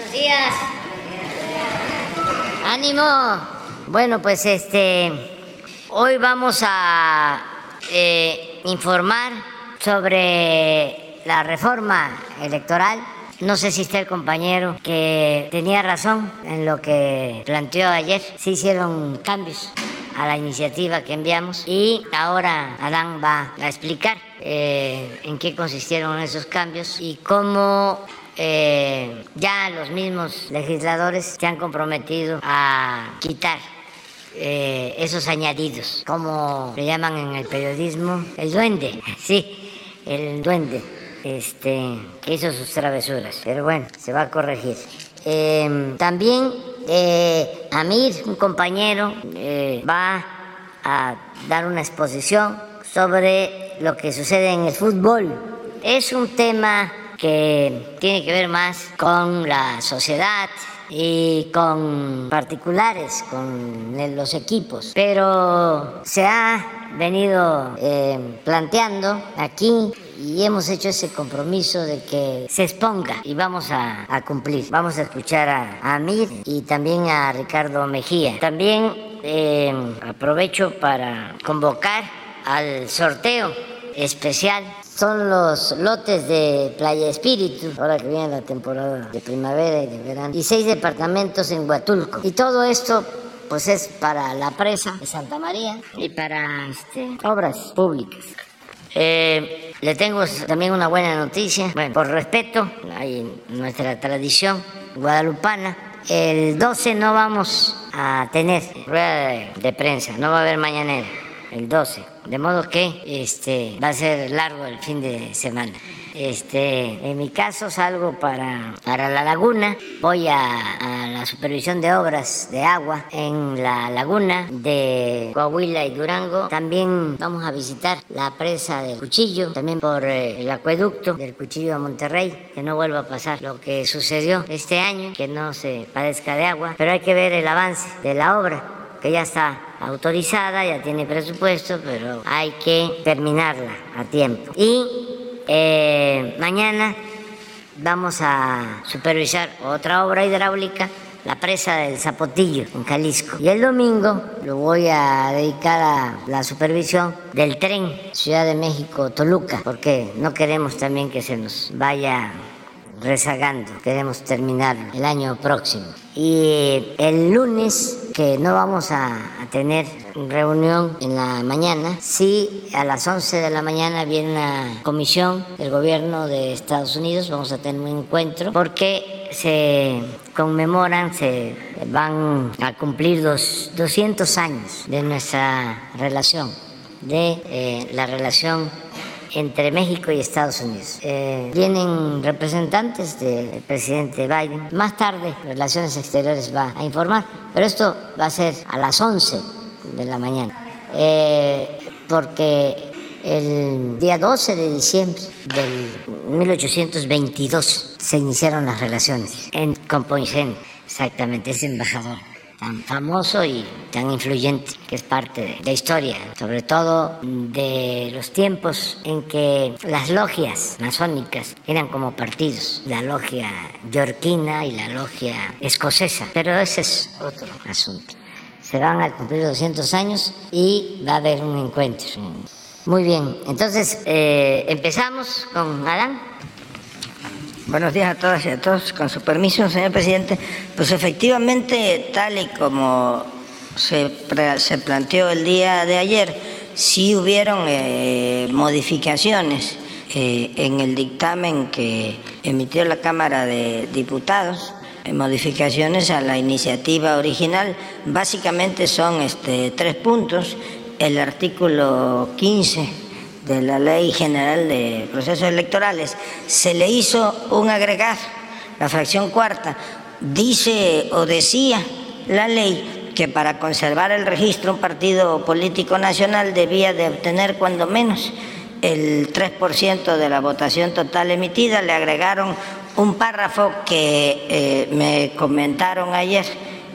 Buenos días. Ánimo. Bueno, pues este, hoy vamos a eh, informar sobre la reforma electoral. No sé si está el compañero que tenía razón en lo que planteó ayer. Se hicieron cambios a la iniciativa que enviamos y ahora Adán va a explicar eh, en qué consistieron esos cambios y cómo eh, ya los mismos legisladores se han comprometido a quitar eh, esos añadidos, como le llaman en el periodismo, el duende, sí, el duende, este, que hizo sus travesuras, pero bueno, se va a corregir. Eh, también eh, Amir, un compañero, va a dar una exposición sobre lo que sucede en el fútbol. Es un tema que tiene que ver más con la sociedad y con particulares, con los equipos, pero se ha venido eh, planteando aquí y hemos hecho ese compromiso de que se exponga y vamos a, cumplir. Vamos a escuchar a, a, Amir y también a Ricardo Mejía. También eh, aprovecho para convocar al sorteo especial son los lotes de Playa Espíritu, ahora que viene la temporada de primavera y de verano, y seis departamentos en Huatulco. Y todo esto pues es para la presa de Santa María y para este, obras públicas. Eh, le tengo también una buena noticia. Bueno, por respeto a nuestra tradición guadalupana, el 12 no vamos a tener rueda de, de prensa, no va a haber mañanera, el 12. De modo que este, va a ser largo el fin de semana. Este, en mi caso salgo para, para la laguna, voy a, a, la supervisión de obras de agua en la laguna de Coahuila y Durango. También vamos a visitar la presa del Cuchillo, también por eh, el acueducto del Cuchillo a Monterrey, que no vuelva a pasar lo que sucedió este año, que no se padezca de agua, pero hay que ver el avance de la obra que ya está autorizada, ya tiene presupuesto, pero hay que terminarla a tiempo. Y eh, mañana vamos a supervisar otra obra hidráulica, la presa del Zapotillo, en Jalisco. Y el domingo lo voy a dedicar a la supervisión del tren Ciudad de México-Toluca, porque no queremos también que se nos vaya rezagando. Queremos terminar el año próximo. Y el lunes, que no vamos a, tener reunión en la mañana, sí a las 11 de la mañana viene una comisión del gobierno de Estados Unidos, vamos a tener un encuentro, porque se conmemoran, se van a cumplir dos, 200 años de nuestra relación, de eh, la relación entre México y Estados Unidos. Eh, vienen representantes del presidente Biden. Más tarde, Relaciones Exteriores va a informar, pero esto va a ser a las 11 de la mañana, eh, porque el día 12 de diciembre del 1822 se iniciaron las relaciones en, con Poinsén, exactamente, ese embajador tan famoso y tan influyente que es parte de la historia, sobre todo de los tiempos en que las logias masónicas eran como partidos, la logia yorquina y la logia escocesa, pero ese es otro asunto. Se van a cumplir 200 años y va a haber un encuentro. Muy bien, entonces eh, empezamos con Adán. Buenos días a todas y a todos. Con su permiso, señor presidente, pues efectivamente, tal y como se, se planteó el día de ayer, sí hubieron eh, modificaciones eh, en el dictamen que emitió la Cámara de Diputados, eh, modificaciones a la iniciativa original. Básicamente son este, tres puntos. El artículo 15 de la Ley General de Procesos Electorales, se le hizo un agregado, la fracción cuarta, dice o decía la ley que para conservar el registro un partido político nacional debía de obtener cuando menos el 3% de la votación total emitida, le agregaron un párrafo que eh, me comentaron ayer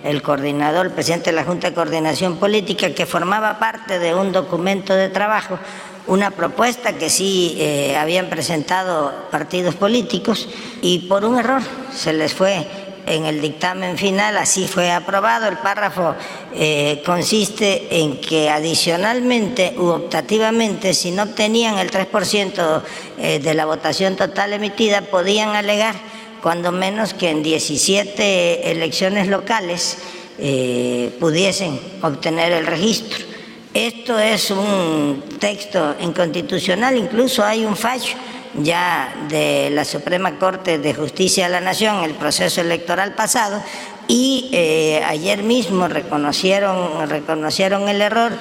el coordinador, el presidente de la Junta de Coordinación Política, que formaba parte de un documento de trabajo una propuesta que sí eh, habían presentado partidos políticos y por un error se les fue en el dictamen final, así fue aprobado. El párrafo eh, consiste en que adicionalmente u optativamente, si no obtenían el 3% eh, de la votación total emitida, podían alegar cuando menos que en 17 elecciones locales eh, pudiesen obtener el registro. Esto es un texto inconstitucional, incluso hay un fallo ya de la Suprema Corte de Justicia de la Nación, el proceso electoral pasado, y eh, ayer mismo reconocieron, reconocieron el error,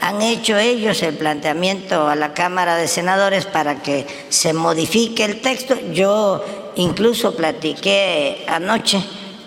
han hecho ellos el planteamiento a la Cámara de Senadores para que se modifique el texto. Yo incluso platiqué anoche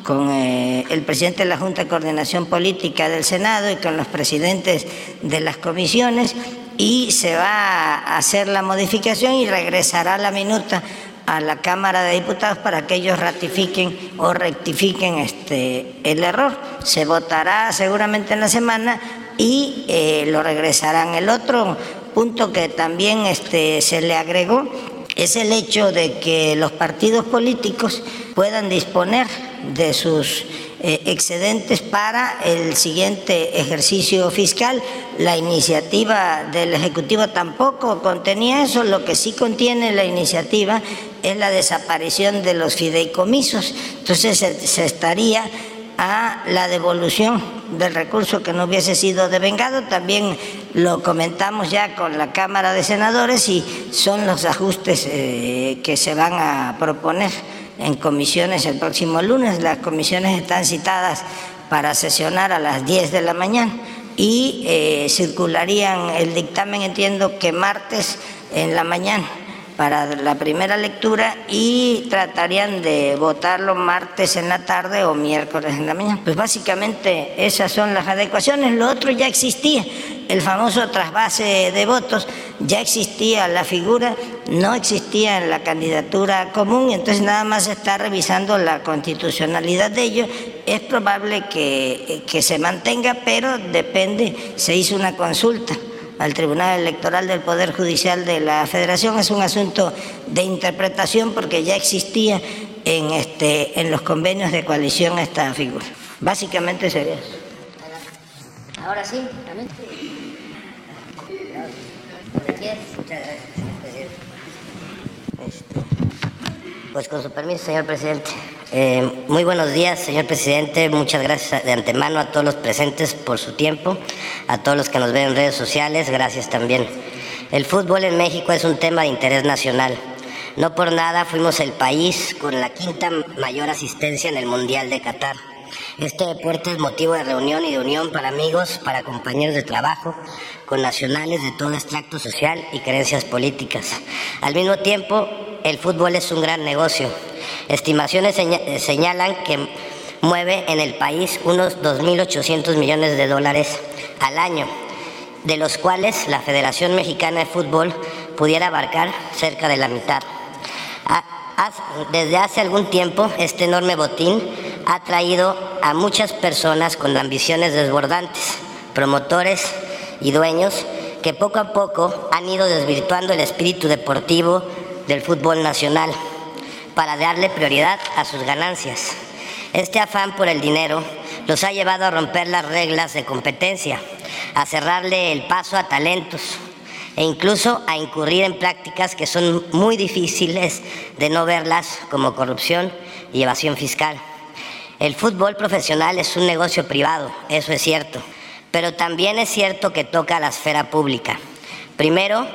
con eh, el presidente de la Junta de Coordinación Política del Senado y con los presidentes de las comisiones y se va a hacer la modificación y regresará la minuta a la Cámara de Diputados para que ellos ratifiquen o rectifiquen este, el error. Se votará seguramente en la semana y eh, lo regresarán. El otro punto que también este, se le agregó es el hecho de que los partidos políticos puedan disponer de sus eh, excedentes para el siguiente ejercicio fiscal. La iniciativa del Ejecutivo tampoco contenía eso, lo que sí contiene la iniciativa es la desaparición de los fideicomisos. Entonces se, estaría a la devolución del recurso que no hubiese sido devengado. También lo comentamos ya con la Cámara de Senadores y son los ajustes eh, que se van a proponer en comisiones el próximo lunes. Las comisiones están citadas para sesionar a las 10 de la mañana y eh, circularían el dictamen, entiendo que martes en la mañana para la primera lectura y tratarían de votarlo martes en la tarde o miércoles en la mañana. Pues básicamente esas son las adecuaciones. Lo otro ya existía, el famoso trasvase de votos, ya existía la figura, no existía en la candidatura común, entonces nada más está revisando la constitucionalidad de ello. Es probable que, que se mantenga, pero depende, se hizo una consulta al Tribunal Electoral del Poder Judicial de la Federación. Es un asunto de interpretación porque ya existía en, este, en los convenios de coalición esta figura. Básicamente sería eso. Ahora sí, también. Pues con su permiso, señor presidente. Eh, muy buenos días, señor presidente. Muchas gracias de antemano a todos los presentes por su tiempo, a todos los que nos ven en redes sociales, gracias también. El fútbol en México es un tema de interés nacional. No por nada fuimos el país con la quinta mayor asistencia en el Mundial de Qatar. Este deporte es motivo de reunión y de unión para amigos, para compañeros de trabajo, con nacionales de todo extracto social y creencias políticas. Al mismo tiempo, el fútbol es un gran negocio Estimaciones señalan que mueve en el país unos 2.800 millones de dólares al año, de los cuales la Federación Mexicana de Fútbol pudiera abarcar cerca de la mitad. Desde hace algún tiempo, este enorme botín ha traído a muchas personas con ambiciones desbordantes, promotores y dueños, que poco a poco han ido desvirtuando el espíritu deportivo del fútbol nacional para darle prioridad a sus ganancias. Este afán por el dinero los ha llevado a romper las reglas de competencia, a cerrarle el paso a talentos e incluso a incurrir en prácticas que son muy difíciles de no verlas como corrupción y evasión fiscal. El fútbol profesional es un negocio privado, eso es cierto, pero también es cierto que toca a la esfera pública. Primero,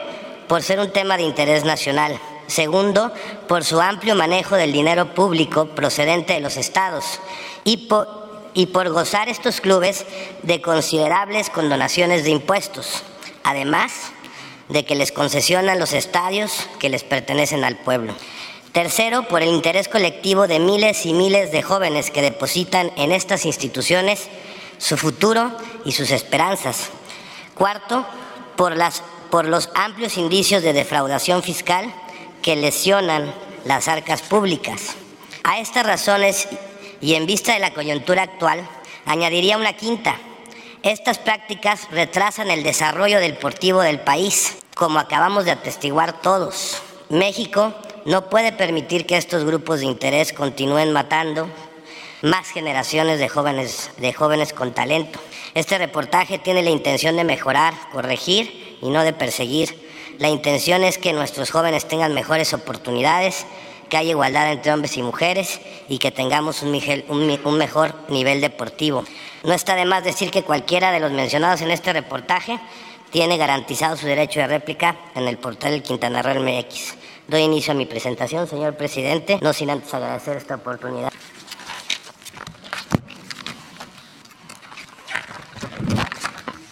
por ser un tema de interés nacional Segundo, por su amplio manejo del dinero público procedente de los estados y por, y por gozar estos clubes de considerables condonaciones de impuestos, además de que les concesionan los estadios que les pertenecen al pueblo. Tercero, por el interés colectivo de miles y miles de jóvenes que depositan en estas instituciones su futuro y sus esperanzas. Cuarto, por, las, por los amplios indicios de defraudación fiscal que lesionan las arcas públicas. A estas razones y en vista de la coyuntura actual, añadiría una quinta. Estas prácticas retrasan el desarrollo deportivo del país, como acabamos de atestiguar todos. México no puede permitir que estos grupos de interés continúen matando más generaciones de jóvenes, de jóvenes con talento. Este reportaje tiene la intención de mejorar, corregir y no de perseguir. La intención es que nuestros jóvenes tengan mejores oportunidades, que haya igualdad entre hombres y mujeres y que tengamos un, un mejor nivel deportivo. No está de más decir que cualquiera de los mencionados en este reportaje tiene garantizado su derecho de réplica en el portal del Quintana Roo MX. Doy inicio a mi presentación, señor presidente, no sin antes agradecer esta oportunidad.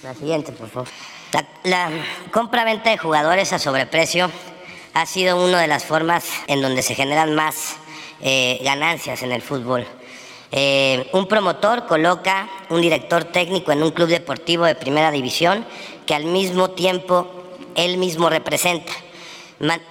La siguiente, por favor. La, compra-venta de jugadores a sobreprecio ha sido una de las formas en donde se generan más eh, ganancias en el fútbol. Eh, un promotor coloca un director técnico en un club deportivo de primera división que al mismo tiempo él mismo representa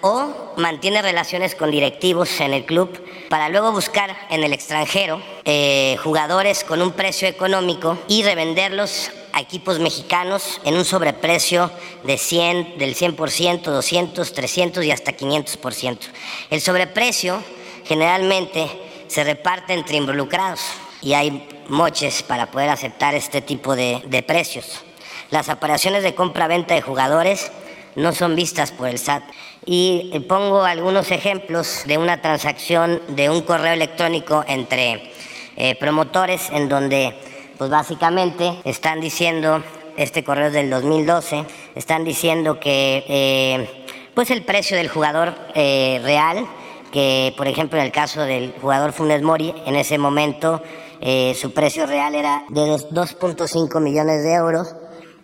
o mantiene relaciones con directivos en el club para luego buscar en el extranjero eh, jugadores con un precio económico y revenderlos a equipos mexicanos en un sobreprecio de 100, del 100%, 200, 300 y hasta 500%. El sobreprecio generalmente se reparte entre involucrados y hay moches para poder aceptar este tipo de, de precios. Las operaciones de compra-venta de jugadores no son vistas por el SAT. Y eh, pongo algunos ejemplos de una transacción de un correo electrónico entre eh, promotores en donde pues básicamente están diciendo, este correo es del 2012, están diciendo que eh, pues el precio del jugador real, que por ejemplo en el caso del jugador Funes Mori, en ese momento su precio real era de 2.5 millones de euros,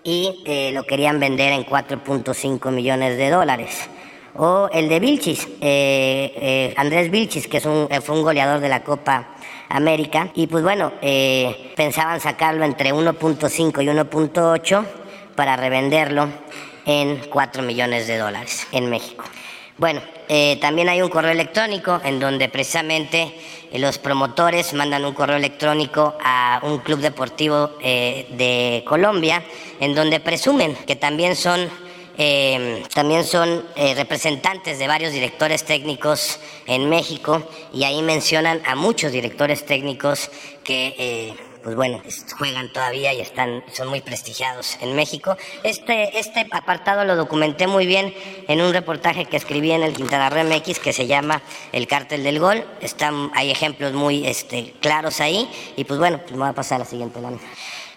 y eh, lo querían vender en 4.5 millones de dólares. O el de Vilchis, eh, eh, Andrés Vilchis, que es un, fue un goleador de la Copa América. Y pues bueno, pensaban sacarlo entre 1.5 y 1.8 para revenderlo en 4 millones de dólares en México. Bueno, también hay un correo electrónico en donde precisamente los promotores mandan un correo electrónico a un club deportivo eh, de Colombia en donde presumen que también son eh, también son eh, representantes de varios directores técnicos en México y ahí mencionan a muchos directores técnicos que pues bueno, juegan todavía y están, son muy prestigiados en México. Este, este apartado lo documenté muy bien en un reportaje que escribí en el Quintana Roo que se llama El Cártel del Gol. Están, hay ejemplos muy este, claros ahí y pues bueno, pues me voy a pasar a la siguiente lámina.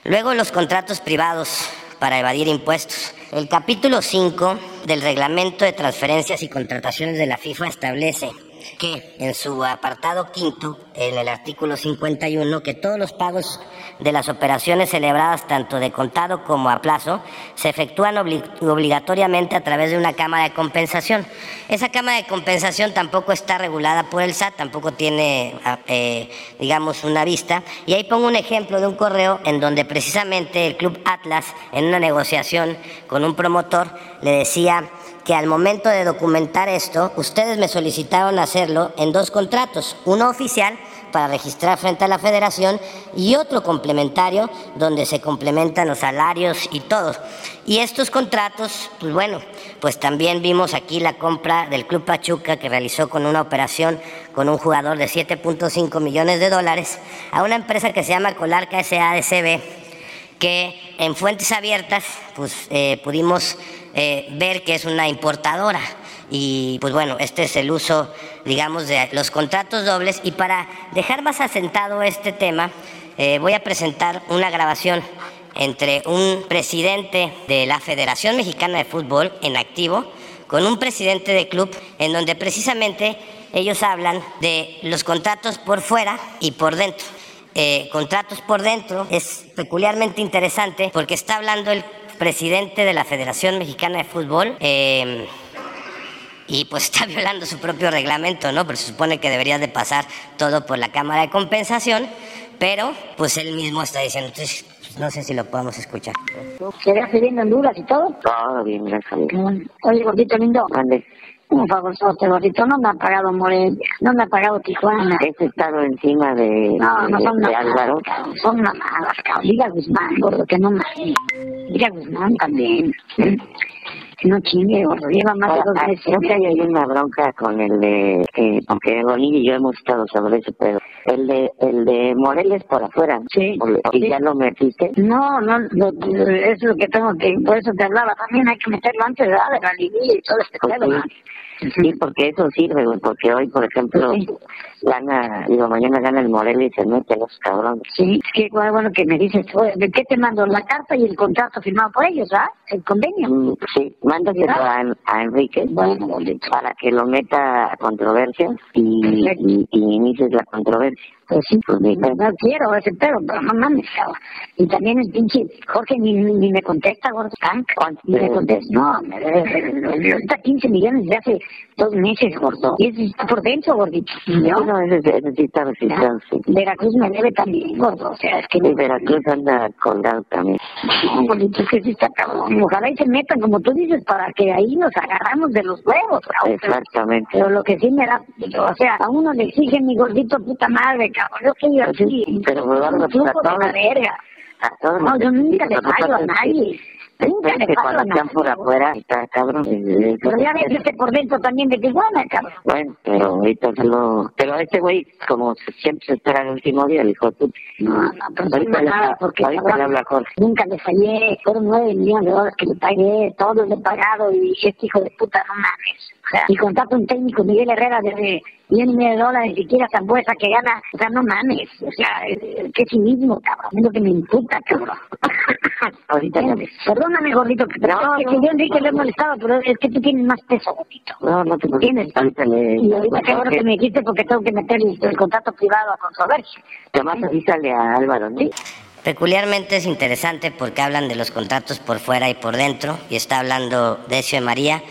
Luego los contratos privados para evadir impuestos. El capítulo 5 del reglamento de transferencias y contrataciones de la FIFA establece que en su apartado quinto, en el artículo 51, que todos los pagos de las operaciones celebradas tanto de contado como a plazo se efectúan obligatoriamente a través de una cámara de compensación. Esa cámara de compensación tampoco está regulada por el SAT, tampoco tiene, ah, eh, digamos, una vista. Y ahí pongo un ejemplo de un correo en donde precisamente el Club Atlas, en una negociación con un promotor, le decía que al momento de documentar esto, ustedes me solicitaron hacerlo en dos contratos, uno oficial para registrar frente a la federación y otro complementario donde se complementan los salarios y todo. Y estos contratos, pues bueno, pues también vimos aquí la compra del Club Pachuca que realizó con una operación con un jugador de 7.5 millones de dólares a una empresa que se llama Colarca SADCB que en fuentes abiertas pues eh, pudimos eh, ver que es una importadora. Y pues bueno, este es el uso, digamos, de los contratos dobles. Y para dejar más asentado este tema, eh, voy a presentar una grabación entre un presidente de la Federación Mexicana de Fútbol en activo con un presidente de club en donde precisamente ellos hablan de los contratos por fuera y por dentro. Eh, contratos por dentro es peculiarmente interesante porque está hablando el presidente de la Federación Mexicana de Fútbol. Eh, y pues está violando su propio reglamento, ¿no? Pero se supone que debería de pasar todo por la Cámara de Compensación, pero pues él mismo está diciendo, entonces no sé si lo podemos escuchar. ¿Se bien en Honduras y todo? Todo bien, gracias. Oye, gordito lindo. Un favor, este gordito, no me ha pagado Morelia, no me ha pagado Tijuana. Este estado encima de, no, no son de, Álvaro. Son mamadas, cabrón. Diga Guzmán, gordo, que no me... Diga Guzmán también. Que no chingue, gordo, lleva más de dos meses. Creo que hay una bronca con el de... Eh, aunque Bonilla y yo hemos estado sobre eso, pero El de, el de Moreles por afuera. Sí. ¿Y sí. ya lo metiste? No, no, lo, es lo que tengo que, por eso te hablaba, también hay que meterlo antes de la liguilla y todo este Pues pedo, sí. porque eso sirve, güey, porque hoy, por ejemplo, Sí. gana, digo, mañana gana el Morelia y se meten los cabrones. Sí, es que bueno, que me dices, oye, ¿de qué te mando? La carta y el contrato firmado por ellos, ¿ah? El convenio. Mm, Sí, mándaselo a, a Enrique Bueno, para que lo meta a controversia y, y, y inicies la controversia. change. Pues sí, pues verdad quiero ese pedo, pero no mames, cabrón. Y también el pinche Jorge ni, ni, ni me contesta, gordo, tank. ¿Cuánto Ni me te- contesta, no, me debe ahorita 15 millones de hace dos meses, gordo. Y eso está por dentro, gordito. No, ¿no? no, ese, ese sí está registrado, sí. Veracruz me debe también, gordo. O sea, es que Y Veracruz anda colgado también. No, gordito, es que sí está cabrón. Ojalá y se metan, como tú dices, para que ahí nos agarramos de los huevos, cabrón. Exactamente. Pero lo que sí me da, o sea, a uno le exigen mi gordito puta madre, Yo que yo así, Pero, pues, vamos a la verga. A todos No, yo nunca le lo que fallo a que- nadie. Nunca le que fallo a están nadie. por afuera, está cabrón. Pero ya ves este por dentro también de que buena, cabrón. Bueno, pero ahorita se lo... Pero este güey, como siempre se espera el último día, le dijo tú. No, no, pero Ahorita no le nada, porque ahorita le habla Jorge. nunca le fallé, fueron nueve millones de dólares que le pagué, todos le he pagado y este hijo de puta, no mames. Y contrato un técnico, Miguel Herrera, de millón y medio de dólares, ni siquiera Zambuesa que gana, o sea, no mames, o sea, qué cinismo, cabrón, es lo que me imputa, cabrón. Ahorita ya- Perdóname, gordito, que, No, es que no. yo Enrique le he molestado, pero es que tú tienes más peso, gordito. No, no te Tienes. Ahorita le... Y ahorita qué bueno que me dijiste porque tengo que meter el, el contrato privado a controversia. Tomás, avísale a Álvaro, ¿no? Peculiarmente es interesante porque hablan de los contratos por fuera y por dentro, y está hablando Decio de María,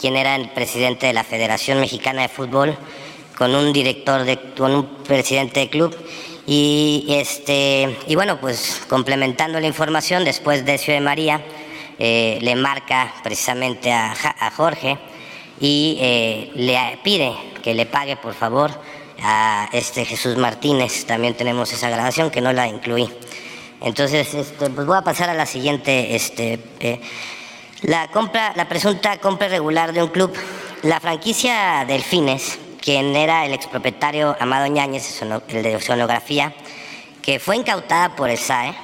quien era el presidente de la Federación Mexicana de Fútbol, con un director de, con un presidente de club, y este, y bueno, pues complementando la información, después Decio de María eh, le marca precisamente a, Jorge y eh, le pide que le pague por favor a este Jesús Martínez. También tenemos esa grabación que no la incluí. Entonces, este, pues voy a pasar a la siguiente. Este, eh, la compra, la presunta compra irregular de un club. La franquicia Delfines, quien era el expropietario Amado Ñáñez, el de sonografía, que fue incautada por el SAE,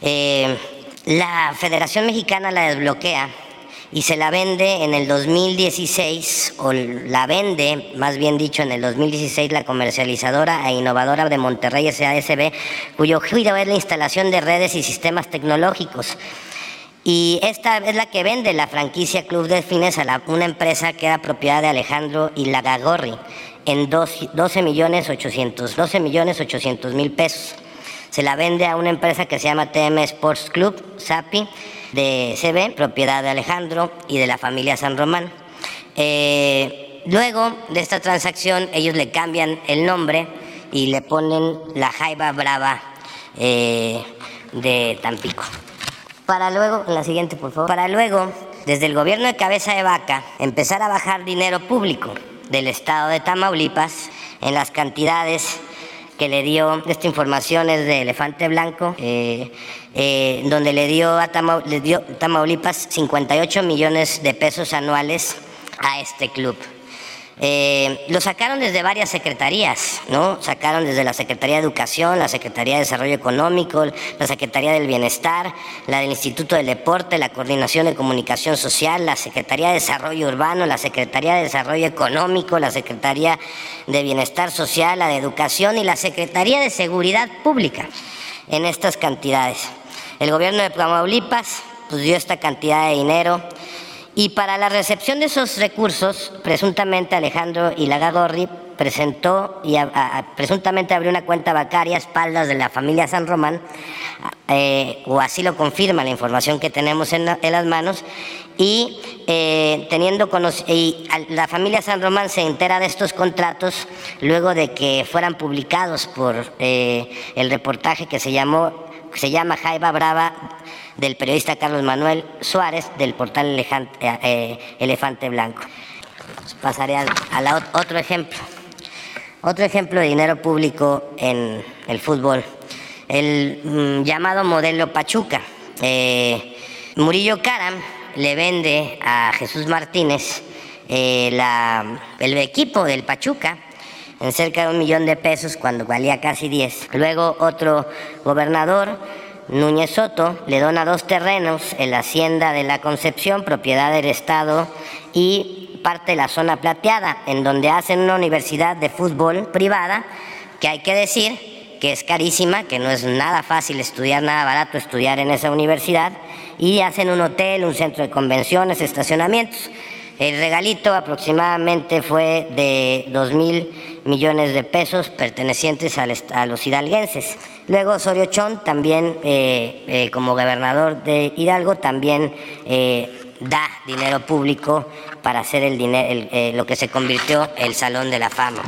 eh, la Federación Mexicana la desbloquea y se la vende en el 2016, o la vende, más bien dicho, en el 2016 la comercializadora e innovadora de Monterrey SASB, cuyo giro es la instalación de redes y sistemas tecnológicos. Y esta es la que vende la franquicia Club Delfines a una empresa que era propiedad de Alejandro Ilagagorri en dos- 12 millones 800, 12 millones 800 mil pesos. Se la vende a una empresa que se llama TM Sports Club, SAPI, de CB, propiedad de Alejandro y de la familia San Román. Eh, luego de esta transacción, ellos le cambian el nombre y le ponen la Jaiba Brava eh, de Tampico. Para luego, en la siguiente, por favor. Para luego, desde el gobierno de Cabeza de Vaca, empezar a bajar dinero público del estado de Tamaulipas en las cantidades que le dio, esta información es de Elefante Blanco, eh, eh, donde le dio a Tamau- le dio Tamaulipas 58 millones de pesos anuales a este club. Eh, lo sacaron desde varias secretarías, ¿no? Sacaron desde la Secretaría de Educación, la Secretaría de Desarrollo Económico, la Secretaría del Bienestar, la del Instituto del Deporte, la Coordinación de Comunicación Social, la Secretaría de Desarrollo Urbano, la Secretaría de Desarrollo Económico, la Secretaría de Bienestar Social, la de Educación y la Secretaría de Seguridad Pública en estas cantidades. El gobierno de Tamaulipas pues, dio esta cantidad de dinero y para la recepción de esos recursos, presuntamente Alejandro Ilagagorri presentó y presuntamente abrió una cuenta bancaria a espaldas de la familia San Román, eh, o así lo confirma la información que tenemos en, la- en las manos, y eh, teniendo y la familia San Román se entera de estos contratos luego de que fueran publicados por eh, el reportaje que se llamó se llama Jaiba Brava del periodista Carlos Manuel Suárez del portal eh, eh, Elefante Blanco. Pasaré a, la ot- otro ejemplo. Otro ejemplo de dinero público en el fútbol. El mm, llamado modelo Pachuca. Eh, Murillo Karam le vende a Jesús Martínez el equipo del Pachuca en cerca de un millón de pesos cuando valía casi 10. Luego otro gobernador, Núñez Soto, le dona dos terrenos en la hacienda de la Concepción, propiedad del Estado, y parte de la zona plateada, en donde hacen una universidad de fútbol privada, que hay que decir que es carísima, que no es nada fácil estudiar, nada barato estudiar en esa universidad, y hacen un hotel, un centro de convenciones, estacionamientos. El regalito aproximadamente fue de 2 mil millones de pesos pertenecientes a los hidalguenses. Luego Osorio Chón también, eh, eh, como gobernador de Hidalgo, también eh, da dinero público para hacer el dinero, lo que se convirtió el Salón de la Fama.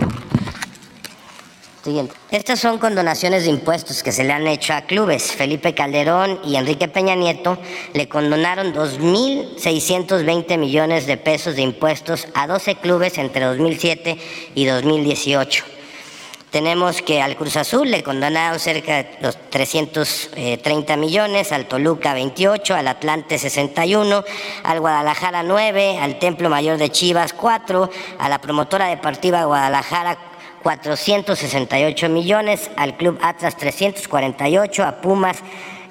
Estas son condonaciones de impuestos que se le han hecho a clubes. Felipe Calderón y Enrique Peña Nieto le condonaron 2.620 millones de pesos de impuestos a 12 clubes entre 2007 y 2018. Tenemos que al Cruz Azul le condonaron cerca de los 330 millones, al Toluca 28, al Atlante 61, al Guadalajara 9, al Templo Mayor de Chivas 4, a la promotora deportiva Guadalajara 468 millones, al Club Atlas 348, a Pumas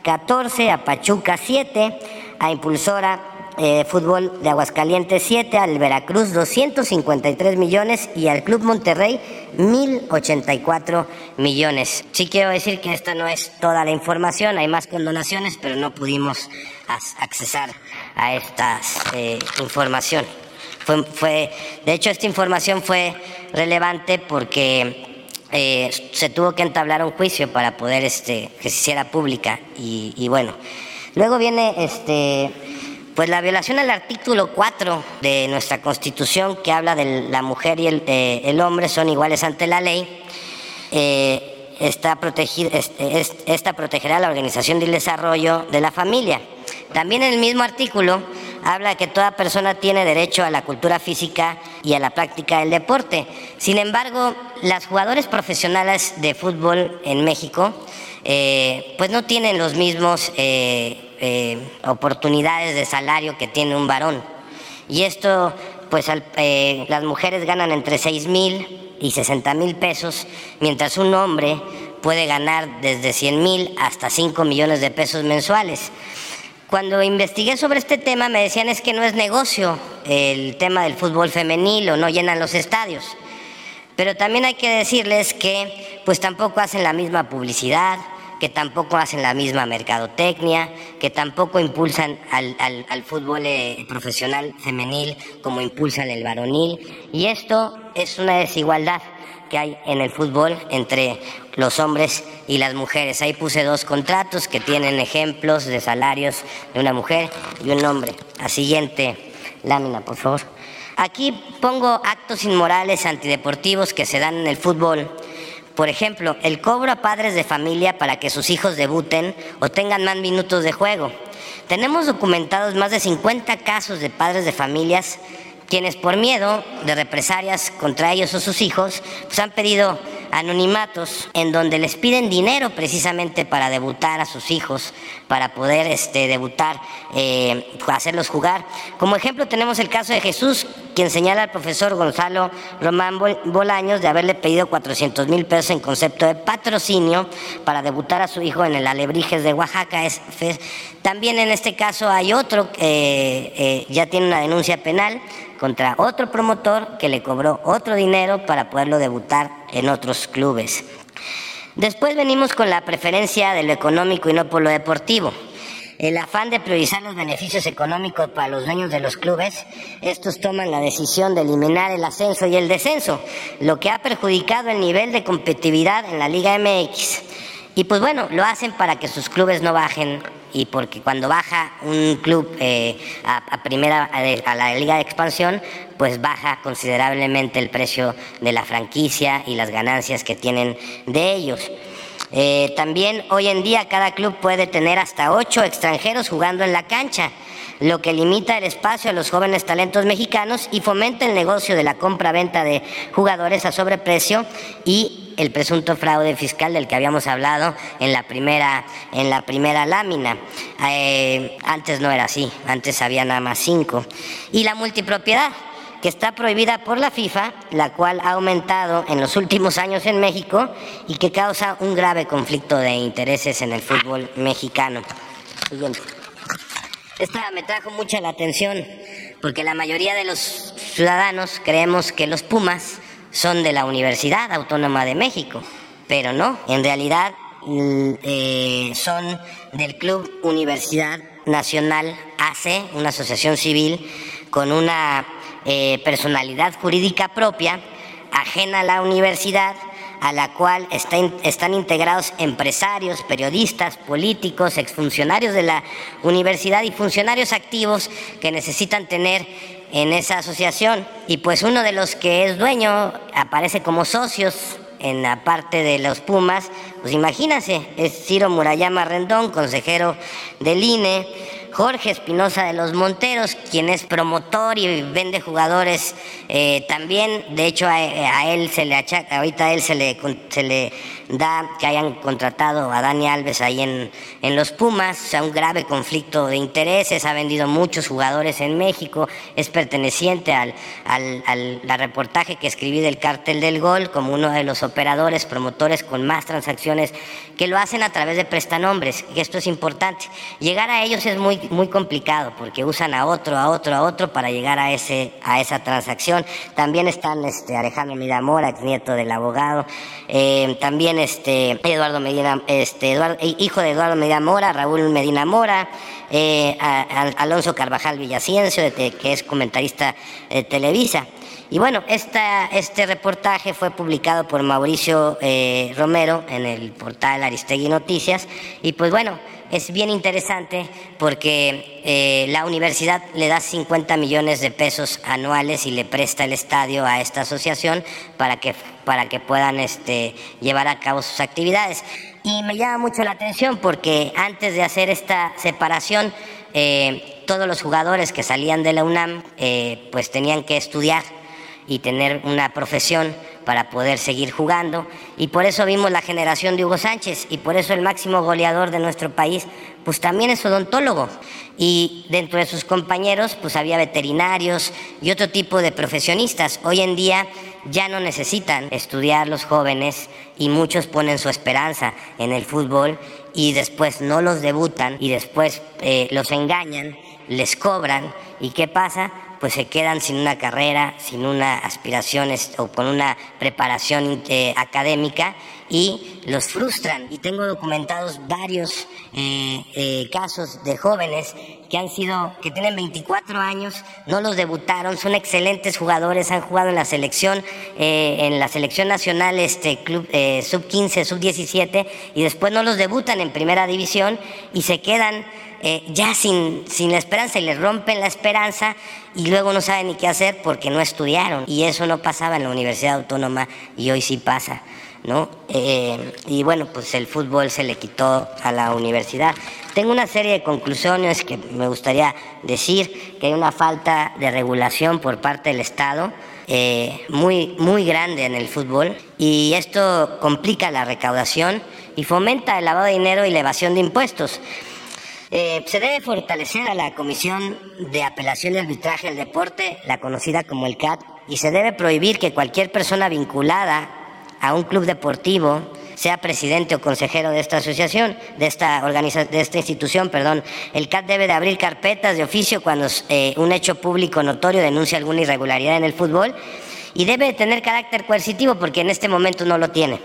14, a Pachuca 7, a Impulsora eh, Fútbol de Aguascalientes 7, al Veracruz 253 millones y al Club Monterrey 1084 millones. Sí quiero decir que esta no es toda la información, hay más condonaciones, pero no pudimos accesar a esta eh, información. Fue, de hecho, esta información fue relevante porque eh, se tuvo que entablar un juicio para poder este, que se hiciera pública. Y, bueno, luego viene este, pues la violación al artículo 4 de nuestra Constitución que habla de la mujer y el, eh, el hombre son iguales ante la ley. Eh, esta, esta protegerá la organización y el desarrollo de la familia. También en el mismo artículo habla que toda persona tiene derecho a la cultura física y a la práctica del deporte. Sin embargo, las jugadores profesionales de fútbol en México eh, pues no tienen los mismos eh, eh, oportunidades de salario que tiene un varón. Y esto, pues las mujeres ganan entre 6 mil y 60 mil pesos, mientras un hombre puede ganar desde 100 mil hasta 5 millones de pesos mensuales. Cuando investigué sobre este tema me decían es que no es negocio el tema del fútbol femenil o no llenan los estadios. Pero también hay que decirles que pues tampoco hacen la misma publicidad, que tampoco hacen la misma mercadotecnia, que tampoco impulsan al, al fútbol eh, profesional femenil como impulsan el varonil. Y esto es una desigualdad que hay en el fútbol entre los hombres y las mujeres. Ahí puse dos contratos que tienen ejemplos de salarios de una mujer y un hombre. La siguiente lámina, por favor. Aquí pongo actos inmorales antideportivos que se dan en el fútbol. Por ejemplo, el cobro a padres de familia para que sus hijos debuten o tengan más minutos de juego. Tenemos documentados más de 50 casos de padres de familias quienes por miedo de represalias contra ellos o sus hijos, pues han pedido anonimatos en donde les piden dinero precisamente para debutar a sus hijos, para poder este, debutar, eh, hacerlos jugar. Como ejemplo tenemos el caso de Jesús, quien señala al profesor Gonzalo Román Bolaños de haberle pedido 400 mil pesos en concepto de patrocinio para debutar a su hijo en el Alebrijes de Oaxaca. también en este caso hay otro, que eh, ya tiene una denuncia penal contra otro promotor que le cobró otro dinero para poderlo debutar en otros clubes. Después venimos con la preferencia de lo económico y no por lo deportivo. El afán de priorizar los beneficios económicos para los dueños de los clubes, estos toman la decisión de eliminar el ascenso y el descenso, lo que ha perjudicado el nivel de competitividad en la Liga MX. Y pues bueno, lo hacen para que sus clubes no bajen y porque cuando baja un club eh, a, primera a, la liga de expansión, pues baja considerablemente el precio de la franquicia y las ganancias que tienen de ellos. Eh, también hoy en día cada club puede tener hasta ocho extranjeros jugando en la cancha, lo que limita el espacio a los jóvenes talentos mexicanos y fomenta el negocio de la compra-venta de jugadores a sobreprecio y el presunto fraude fiscal del que habíamos hablado en la primera, en la primera lámina. Eh, antes no era así, antes había nada más cinco. Y la multipropiedad que está prohibida por la FIFA, la cual ha aumentado en los últimos años en México y que causa un grave conflicto de intereses en el fútbol mexicano. Siguiente. Esta me trajo mucha la atención porque la mayoría de los ciudadanos creemos que los Pumas son de la Universidad Autónoma de México, pero no, en realidad mm, eh, son del Club Universidad Nacional AC, una asociación civil con una eh, personalidad jurídica propia, ajena a la universidad, a la cual están integrados empresarios, periodistas, políticos, exfuncionarios de la universidad y funcionarios activos que necesitan tener en esa asociación. Y pues uno de los que es dueño aparece como socios en la parte de los Pumas, pues imagínense, es Ciro Murayama Rendón, consejero del INE, Jorge Espinosa de los Monteros, quien es promotor y vende jugadores eh, también. De hecho, a, él se le achaca, ahorita a él se le, se le da que hayan contratado a Dani Alves ahí en, en los Pumas, o sea, un grave conflicto de intereses, ha vendido muchos jugadores en México, es perteneciente al, al, al reportaje que escribí del cártel del gol como uno de los operadores, promotores con más transacciones que lo hacen a través de prestanombres, y esto es importante. Llegar a ellos es muy, muy complicado porque usan a otro, a otro, a otro para llegar a, ese, a esa transacción. También están este, Alejandro Midamora, nieto del abogado, eh, también este, Eduardo Medina, este, hijo de Eduardo Medina Mora, Raúl Medina Mora, eh, Alonso Carvajal Villaciencio, que es comentarista de Televisa. Y bueno, esta, este reportaje fue publicado por Mauricio eh, Romero en el portal Aristegui Noticias. Y pues bueno, es bien interesante porque eh, la universidad le da 50 millones de pesos anuales y le presta el estadio a esta asociación para que, para que puedan este, llevar a cabo sus actividades. Y me llama mucho la atención porque antes de hacer esta separación, eh, todos los jugadores que salían de la UNAM eh, pues tenían que estudiar y tener una profesión para poder seguir jugando. Y por eso vimos la generación de Hugo Sánchez y por eso el máximo goleador de nuestro país, pues también es odontólogo. Y dentro de sus compañeros, pues había veterinarios y otro tipo de profesionistas. Hoy en día ya no necesitan estudiar los jóvenes y muchos ponen su esperanza en el fútbol y después no los debutan y después eh, los engañan, les cobran. ¿Y qué pasa? Pues se quedan sin una carrera, sin una aspiración o con una preparación eh, académica y los frustran. Y tengo documentados varios eh, eh, casos de jóvenes que han sido, que tienen 24 años, no los debutaron, son excelentes jugadores, han jugado en la selección, en la selección nacional, este club sub 15, sub 17, y después no los debutan en primera división y se quedan eh, ya sin, sin la esperanza y les rompen la esperanza y luego no saben ni qué hacer porque no estudiaron. Y eso no pasaba en la Universidad Autónoma y hoy sí pasa. ¿no? Eh, y bueno, pues el fútbol se le quitó a la universidad. Tengo una serie de conclusiones que me gustaría decir, que hay una falta de regulación por parte del Estado eh, muy, muy grande en el fútbol y esto complica la recaudación y fomenta el lavado de dinero y la evasión de impuestos. Eh, se debe fortalecer a la Comisión de Apelación y Arbitraje del Deporte, la conocida como el CAT, y se debe prohibir que cualquier persona vinculada a un club deportivo sea presidente o consejero de esta asociación, de esta de esta institución, perdón. El CAT debe de abrir carpetas de oficio cuando eh, un hecho público notorio denuncia alguna irregularidad en el fútbol y debe tener carácter coercitivo porque en este momento no lo tiene.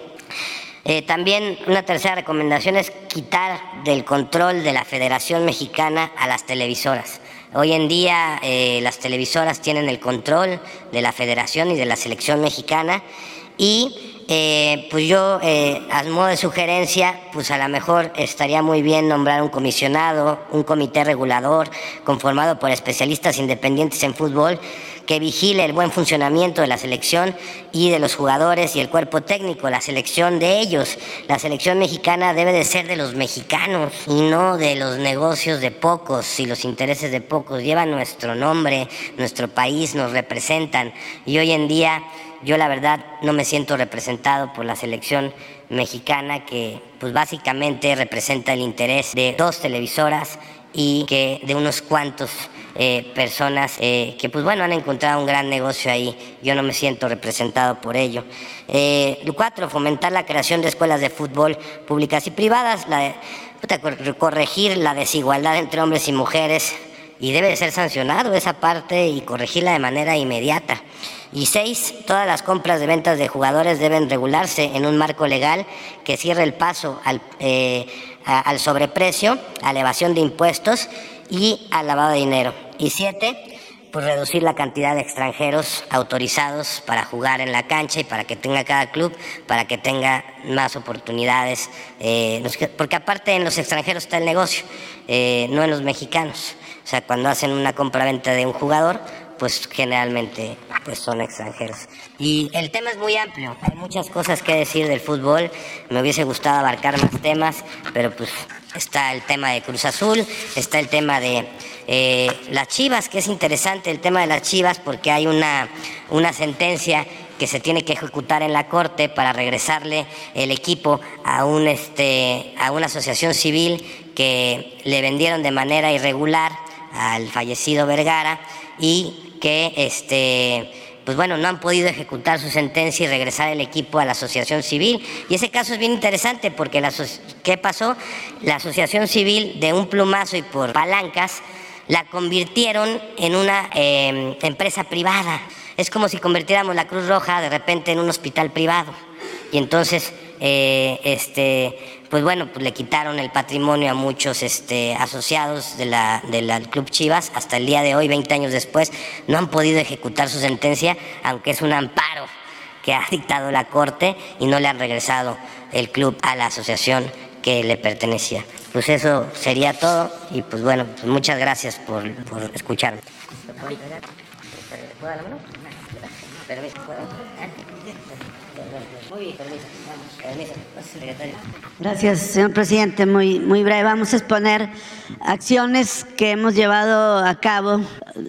Eh, también una tercera recomendación es quitar del control de la Federación Mexicana a las televisoras. Hoy en día eh, las televisoras tienen el control de la Federación y de la Selección Mexicana y eh, pues yo a modo de sugerencia pues a lo mejor estaría muy bien nombrar un comisionado, un comité regulador conformado por especialistas independientes en fútbol que vigile el buen funcionamiento de la selección y de los jugadores y el cuerpo técnico, la selección de ellos. La selección mexicana debe de ser de los mexicanos y no de los negocios de pocos y los intereses de pocos. Llevan nuestro nombre, nuestro país, nos representan y hoy en día yo la verdad no me siento representado por la selección mexicana que pues básicamente representa el interés de dos televisoras y que de unos cuantos eh, personas eh, que pues bueno han encontrado un gran negocio ahí. Yo no me siento representado por ello. Eh, cuatro, fomentar la creación de escuelas de fútbol públicas y privadas, la, corregir la desigualdad entre hombres y mujeres y debe ser sancionado esa parte y corregirla de manera inmediata. Y seis, todas las compras de ventas de jugadores deben regularse en un marco legal que cierre el paso al, eh, al sobreprecio, a elevación de impuestos y al lavado de dinero. Y siete, pues reducir la cantidad de extranjeros autorizados para jugar en la cancha y para que tenga cada club, para que tenga más oportunidades, eh, porque aparte en los extranjeros está el negocio, eh, no en los mexicanos. O sea, cuando hacen una compra-venta de un jugador, pues generalmente pues son extranjeros. Y el tema es muy amplio, hay muchas cosas que decir del fútbol, me hubiese gustado abarcar más temas, pero pues está el tema de Cruz Azul, está el tema de eh, las Chivas, que es interesante el tema de las Chivas porque hay una, una sentencia que se tiene que ejecutar en la corte para regresarle el equipo a un este a una asociación civil que le vendieron de manera irregular al fallecido Vergara y que este pues bueno, no han podido ejecutar su sentencia y regresar el equipo a la asociación civil. Y ese caso es bien interesante porque la, ¿qué pasó? La asociación civil de un plumazo y por palancas la convirtieron en una em, empresa privada. Es como si convirtiéramos la Cruz Roja de repente en un hospital privado. Y entonces, eh, este, pues bueno, pues le quitaron el patrimonio a muchos este, asociados de la, del Club Chivas. Hasta el día de hoy, 20 años después, no han podido ejecutar su sentencia, aunque es un amparo que ha dictado la Corte y no le han regresado el club a la asociación que le pertenecía. Pues eso sería todo y pues bueno, pues muchas gracias por, por escucharme. Gracias, señor presidente. Muy, breve. Vamos a exponer acciones que hemos llevado a cabo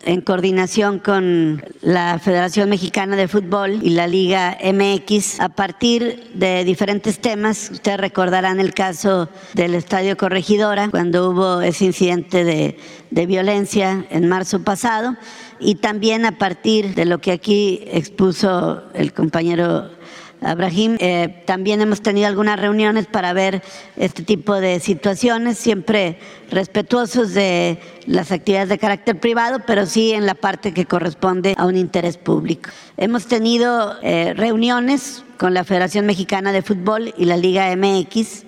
en coordinación con la Federación Mexicana de Fútbol y la Liga MX a partir de diferentes temas. Ustedes recordarán el caso del Estadio Corregidora, cuando hubo ese incidente de, de violencia en marzo pasado, y también a partir de lo que aquí expuso el compañero Abraham, eh, también hemos tenido algunas reuniones para ver este tipo de situaciones, siempre respetuosos de las actividades de carácter privado, pero sí en la parte que corresponde a un interés público. Hemos tenido eh, reuniones con la Federación Mexicana de Fútbol y la Liga MX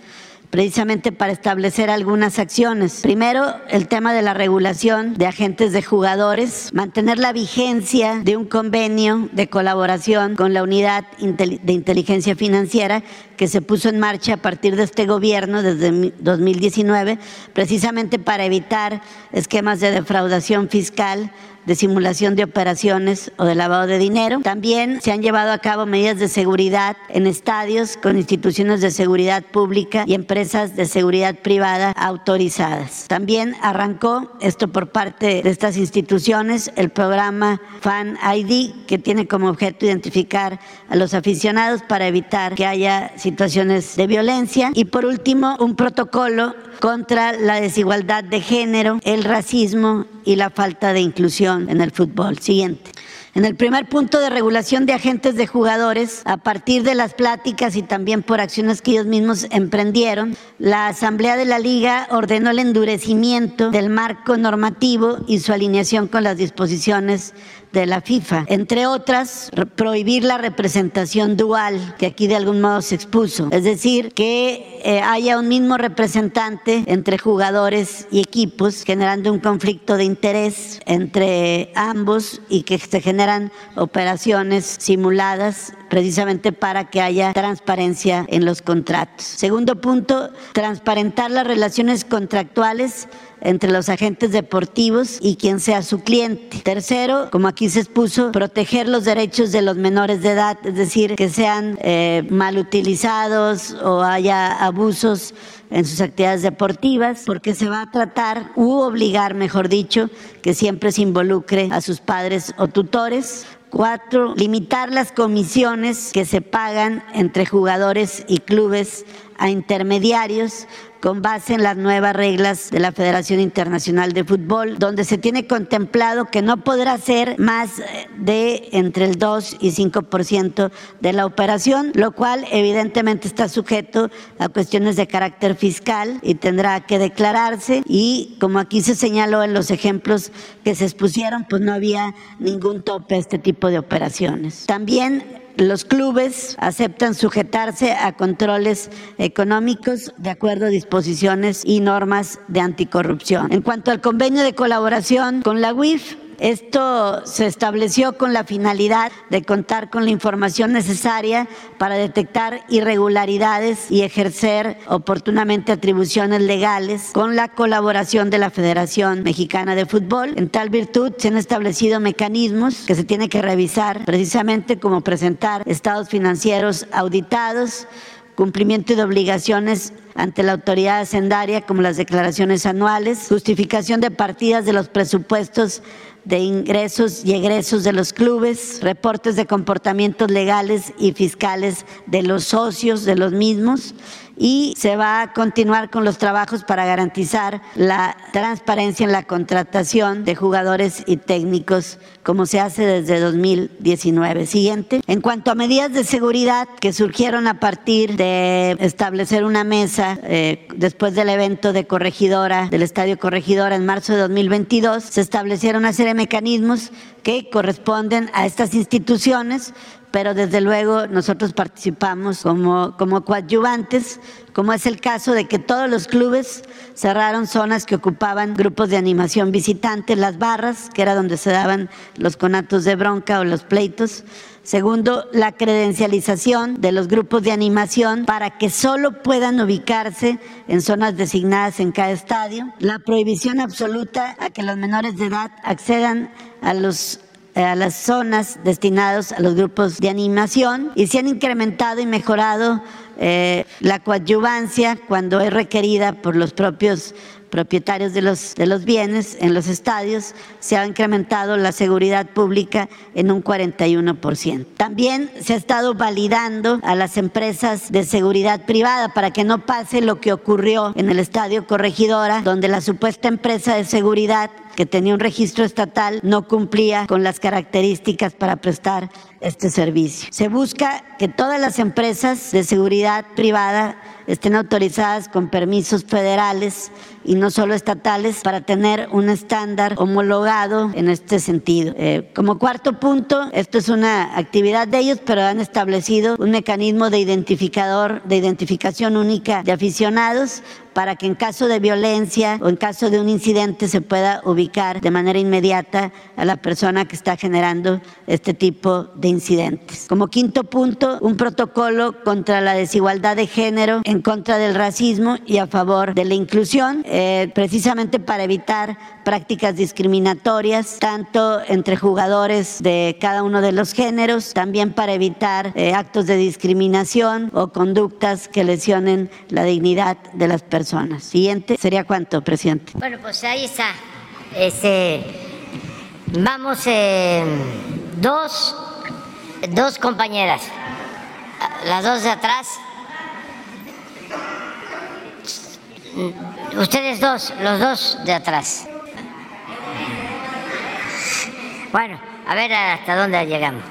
precisamente para establecer algunas acciones. Primero, el tema de la regulación de agentes de jugadores, mantener la vigencia de un convenio de colaboración con la Unidad de Inteligencia Financiera que se puso en marcha a partir de este gobierno desde 2019, precisamente para evitar esquemas de defraudación fiscal de simulación de operaciones o de lavado de dinero. También se han llevado a cabo medidas de seguridad en estadios con instituciones de seguridad pública y empresas de seguridad privada autorizadas. También arrancó, esto por parte de estas instituciones, el programa Fan ID, que tiene como objeto identificar a los aficionados para evitar que haya situaciones de violencia. Y por último, un protocolo contra la desigualdad de género, el racismo y la falta de inclusión en el fútbol. Siguiente. En el primer punto de regulación de agentes de jugadores, a partir de las pláticas y también por acciones que ellos mismos emprendieron, la Asamblea de la Liga ordenó el endurecimiento del marco normativo y su alineación con las disposiciones de la FIFA. Entre otras, prohibir la representación dual, que aquí de algún modo se expuso. Es decir, que eh, haya un mismo representante entre jugadores y equipos, generando un conflicto de interés entre ambos y que se generan operaciones simuladas precisamente para que haya transparencia en los contratos. Segundo punto, transparentar las relaciones contractuales entre los agentes deportivos y quien sea su cliente. Tercero, como aquí se expuso, proteger los derechos de los menores de edad, es decir, que sean eh, mal utilizados o haya abusos en sus actividades deportivas, porque se va a tratar u obligar, mejor dicho, que siempre se involucre a sus padres o tutores. Cuatro, limitar las comisiones que se pagan entre jugadores y clubes a intermediarios con base en las nuevas reglas de la Federación Internacional de Fútbol, donde se tiene contemplado que no podrá ser más eh, de entre el 2 y 5% de la operación, lo cual evidentemente está sujeto a cuestiones de carácter fiscal y tendrá que declararse y como aquí se señaló en los ejemplos que se expusieron, pues no había ningún tope a este tipo de operaciones. También los clubes aceptan sujetarse a controles económicos de acuerdo a disposiciones y normas de anticorrupción. En cuanto al convenio de colaboración con la UIF, esto se estableció con la finalidad de contar con la información necesaria para detectar irregularidades y ejercer oportunamente atribuciones legales con la colaboración de la Federación Mexicana de Fútbol. En tal virtud se han establecido mecanismos que se tienen que revisar precisamente como presentar estados financieros auditados, cumplimiento de obligaciones ante la autoridad hacendaria como las declaraciones anuales, justificación de partidas de los presupuestos de ingresos y egresos de los clubes, reportes de comportamientos legales y fiscales de los socios de los mismos y se va a continuar con los trabajos para garantizar la transparencia en la contratación de jugadores y técnicos como se hace desde 2019. Siguiente. En cuanto a medidas de seguridad que surgieron a partir de establecer una mesa eh, después del evento de Corregidora, del Estadio Corregidora en marzo de 2022, se establecieron una serie de mecanismos que corresponden a estas instituciones pero desde luego nosotros participamos como, como coadyuvantes, como es el caso de que todos los clubes cerraron zonas que ocupaban grupos de animación visitantes, las barras, que era donde se daban los conatos de bronca o los pleitos. Segundo, la credencialización de los grupos de animación para que solo puedan ubicarse en zonas designadas en cada estadio. La prohibición absoluta a que los menores de edad accedan a los eh, a las zonas destinadas a los grupos de animación y se han incrementado y mejorado eh, la coadyuvancia cuando es requerida por los propios propietarios de los, de los bienes en los estadios, se ha incrementado la seguridad pública en un 41%. También se ha estado validando a las empresas de seguridad privada para que no pase lo que ocurrió en el estadio Corregidora, donde la supuesta empresa de seguridad que tenía un registro estatal no cumplía con las características para prestar este servicio. Se busca que todas las empresas de seguridad privada estén autorizadas con permisos federales y no solo estatales para tener un estándar homologado en este sentido. Eh, como cuarto punto, esto es una actividad de ellos, pero han establecido un mecanismo de identificador, de identificación única de aficionados para que en caso de violencia o en caso de un incidente se pueda ubicar de manera inmediata a la persona que está generando este tipo de incidentes. Como quinto punto, un protocolo contra la desigualdad de género, en contra del racismo y a favor de la inclusión, eh, precisamente para evitar prácticas discriminatorias, tanto entre jugadores de cada uno de los géneros, también para evitar eh, actos de discriminación o conductas que lesionen la dignidad de las personas Siguiente, ¿sería cuánto, presidente? Bueno, pues ahí está. Este, vamos, eh, dos, dos compañeras, las dos de atrás. Ustedes dos, los dos de atrás. Bueno, a ver hasta dónde llegamos.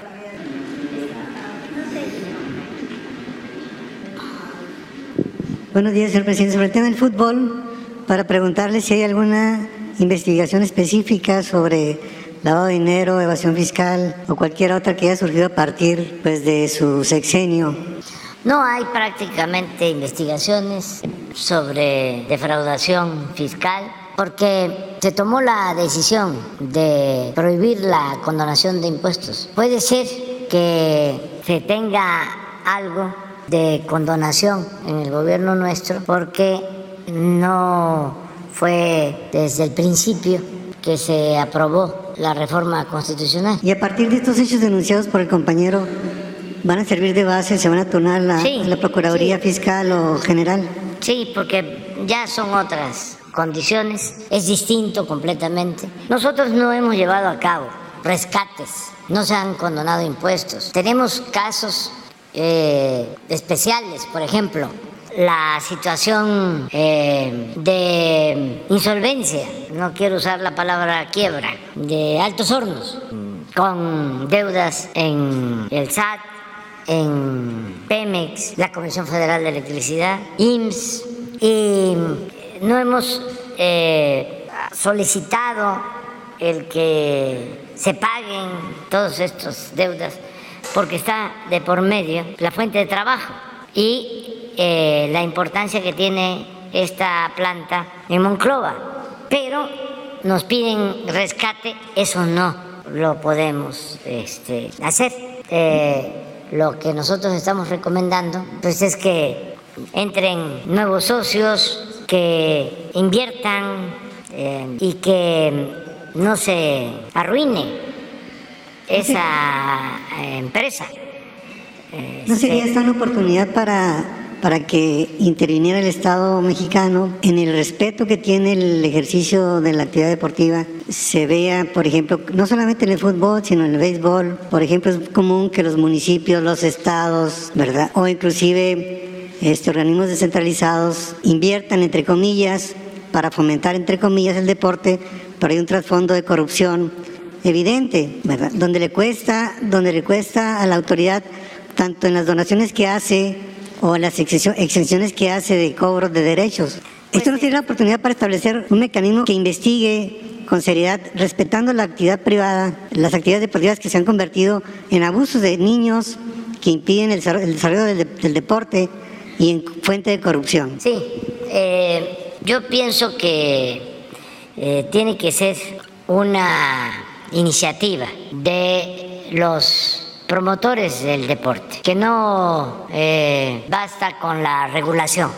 Buenos días, señor presidente. Sobre el tema del fútbol, para preguntarle si hay alguna investigación específica sobre lavado dinero, evasión fiscal o cualquier otra que haya surgido a partir pues, de su sexenio. No hay prácticamente investigaciones sobre defraudación fiscal porque se tomó la decisión de prohibir la condonación de impuestos. Puede ser que se tenga algo de condonación en el gobierno nuestro porque no fue desde el principio que se aprobó la reforma constitucional. Y a partir de estos hechos denunciados por el compañero, ¿van a servir de base? ¿Se van a turnar la, la Procuraduría Fiscal o General? Sí, porque ya son otras condiciones, es distinto completamente. Nosotros no hemos llevado a cabo rescates, no se han condonado impuestos. Tenemos casos eh, especiales, por ejemplo, la situación eh, de insolvencia, no quiero usar la palabra quiebra, de altos hornos, con deudas en el SAT, en Pemex, la Comisión Federal de Electricidad, IMSS, y no hemos eh, solicitado el que se paguen todas estas deudas porque está de por medio la fuente de trabajo y eh, la importancia que tiene esta planta en Monclova. Pero nos piden rescate, eso no lo podemos este, hacer. Eh, lo que nosotros estamos recomendando pues es que entren nuevos socios, que inviertan eh, y que no se arruine esa empresa. ¿No sería esta una oportunidad para, para que interviniera el Estado mexicano en el respeto que tiene el ejercicio de la actividad deportiva? Se vea, por ejemplo, no solamente en el fútbol, sino en el béisbol. Por ejemplo, es común que los municipios, los estados, ¿verdad? O inclusive este, organismos descentralizados inviertan, entre comillas, para fomentar, entre comillas, el deporte, pero hay un trasfondo de corrupción evidente, ¿verdad? Donde le cuesta, donde le cuesta a la autoridad, tanto en las donaciones que hace o las exenciones que hace de cobro de derechos. Esto no tiene la oportunidad para establecer un mecanismo que investigue con seriedad, respetando la actividad privada, las actividades deportivas que se han convertido en abusos de niños que impiden el desarrollo del, deporte y en fuente de corrupción. Sí, eh, yo pienso que eh, tiene que ser una iniciativa de los promotores del deporte, que no eh, basta con la regulación,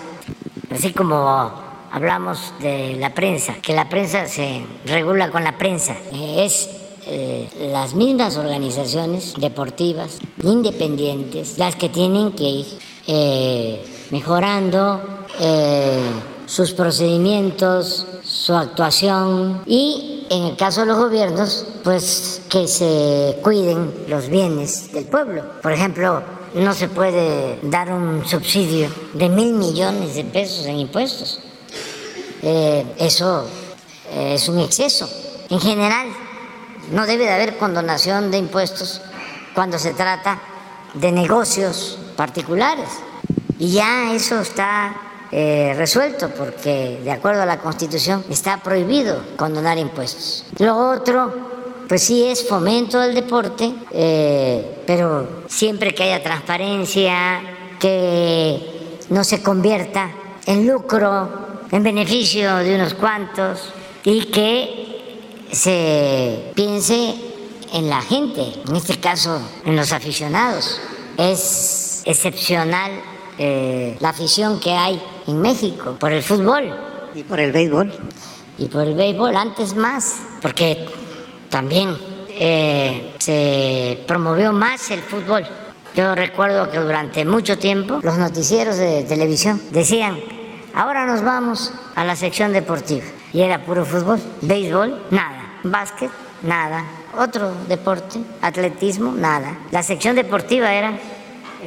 así como hablamos de la prensa, que la prensa se regula con la prensa, eh, es eh, las mismas organizaciones deportivas independientes las que tienen que ir mejorando sus procedimientos, su actuación y en el caso de los gobiernos, pues que se cuiden los bienes del pueblo. Por ejemplo, no se puede dar un subsidio de mil millones de pesos en impuestos. Eh, eso es un exceso. En general, no debe de haber condonación de impuestos cuando se trata de negocios particulares. Y ya eso está eh, resuelto porque de acuerdo a la Constitución está prohibido condonar impuestos. Lo otro, pues sí es fomento del deporte, eh, pero siempre que haya transparencia, que no se convierta en lucro, en beneficio de unos cuantos y que se piense en la gente, en este caso en los aficionados. Es excepcional eh, la afición que hay en México por el fútbol. Y por el béisbol. Y por el béisbol, antes más, porque también eh, se promovió más el fútbol. Yo recuerdo que durante mucho tiempo los noticieros de televisión decían, ahora nos vamos a la sección deportiva. Y era puro fútbol, béisbol, nada, básquet, nada, otro deporte, atletismo, nada. La sección deportiva era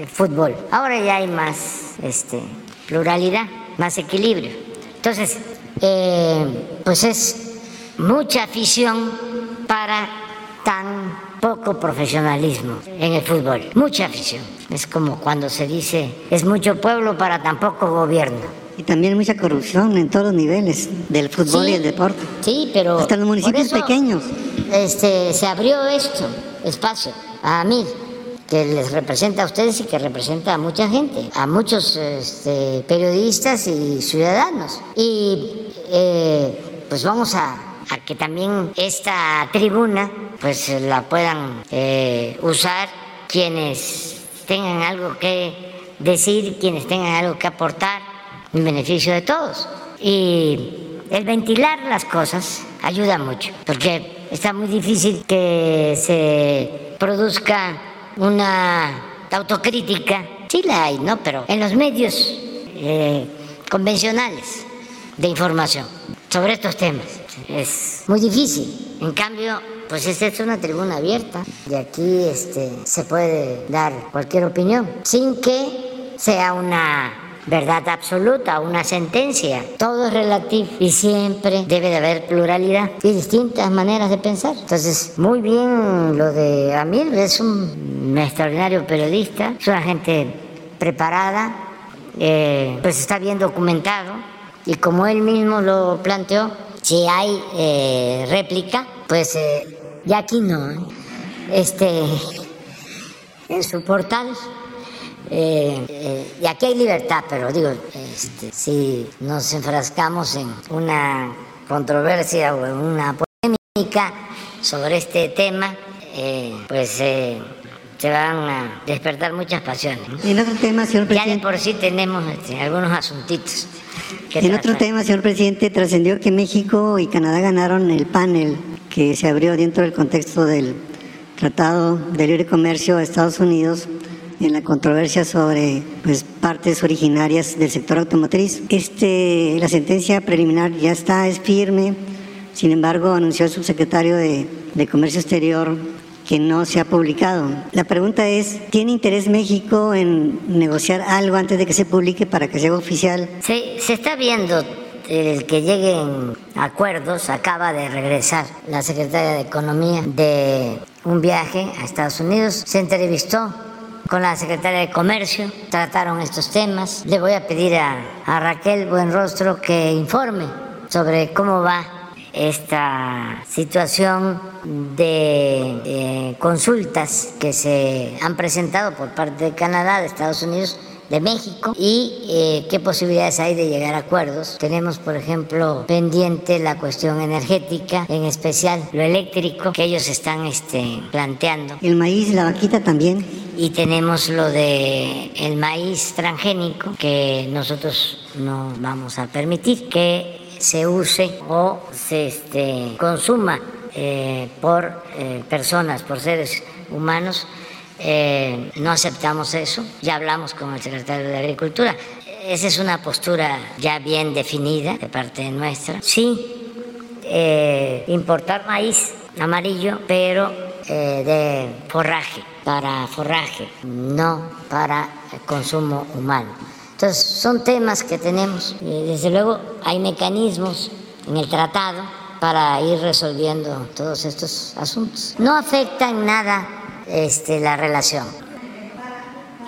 fútbol. Ahora ya hay más este, pluralidad, más equilibrio. Entonces, eh, pues es mucha afición para tan poco profesionalismo en el fútbol, mucha afición. Es como cuando se dice, es mucho pueblo para tan poco gobierno. Y también mucha corrupción en todos los niveles del fútbol y el deporte. Sí, pero... Hasta los municipios pequeños. Este, se abrió esto, espacio, a mí que les representa a ustedes y que representa a mucha gente, a muchos este, periodistas y ciudadanos. Y eh, pues vamos a, que también esta tribuna pues la puedan eh, usar quienes tengan algo que decir, quienes tengan algo que aportar en beneficio de todos. Y el ventilar las cosas ayuda mucho, porque está muy difícil que se produzca una autocrítica, sí la hay, ¿no? Pero en los medios eh, convencionales de información sobre estos temas es muy difícil. En cambio, pues esta es una tribuna abierta y aquí este, se puede dar cualquier opinión sin que sea una verdad absoluta, una sentencia. Todo es relativo y siempre debe de haber pluralidad y distintas maneras de pensar. Entonces, muy bien lo de Amir, es un extraordinario periodista, es una gente preparada, eh, pues está bien documentado y como él mismo lo planteó, si hay eh, réplica, pues eh, ya aquí no. Este, en su portal eh, eh, y aquí hay libertad, pero digo, este, si nos enfrascamos en una controversia o en una polémica sobre este tema, eh, pues se van a despertar muchas pasiones. En otro tema, señor presidente. Ya de por sí tenemos este, algunos asuntitos. en otro tema, señor presidente, trascendió que México y Canadá ganaron el panel que se abrió dentro del contexto del Tratado de Libre Comercio de Estados Unidos en la controversia sobre pues, partes originarias del sector automotriz. Este, la sentencia preliminar ya está, es firme, sin embargo anunció el subsecretario de, de Comercio Exterior que no se ha publicado. La pregunta es, ¿tiene interés México en negociar algo antes de que se publique para que sea oficial? Sí, se está viendo el que lleguen acuerdos. Acaba de regresar la secretaria de Economía de un viaje a Estados Unidos. Se entrevistó con la secretaria de Comercio, trataron estos temas. Le voy a pedir a, Raquel Buenrostro que informe sobre cómo va esta situación de, consultas que se han presentado por parte de Canadá, de Estados Unidos, de México y eh, qué posibilidades hay de llegar a acuerdos. Tenemos, por ejemplo, pendiente la cuestión energética, en especial lo eléctrico que ellos están este, planteando. El maíz, la vaquita también. Y tenemos lo de el maíz transgénico que nosotros no vamos a permitir que se use o se este, consuma eh, por eh, personas, por seres humanos eh, no aceptamos eso, ya hablamos con el secretario de Agricultura. Esa es una postura ya bien definida de parte nuestra. Sí, eh, importar maíz amarillo, pero eh, de forraje, para forraje, no para consumo humano. Entonces, son temas que tenemos desde luego hay mecanismos en el tratado para ir resolviendo todos estos asuntos. No afecta en nada este, la relación.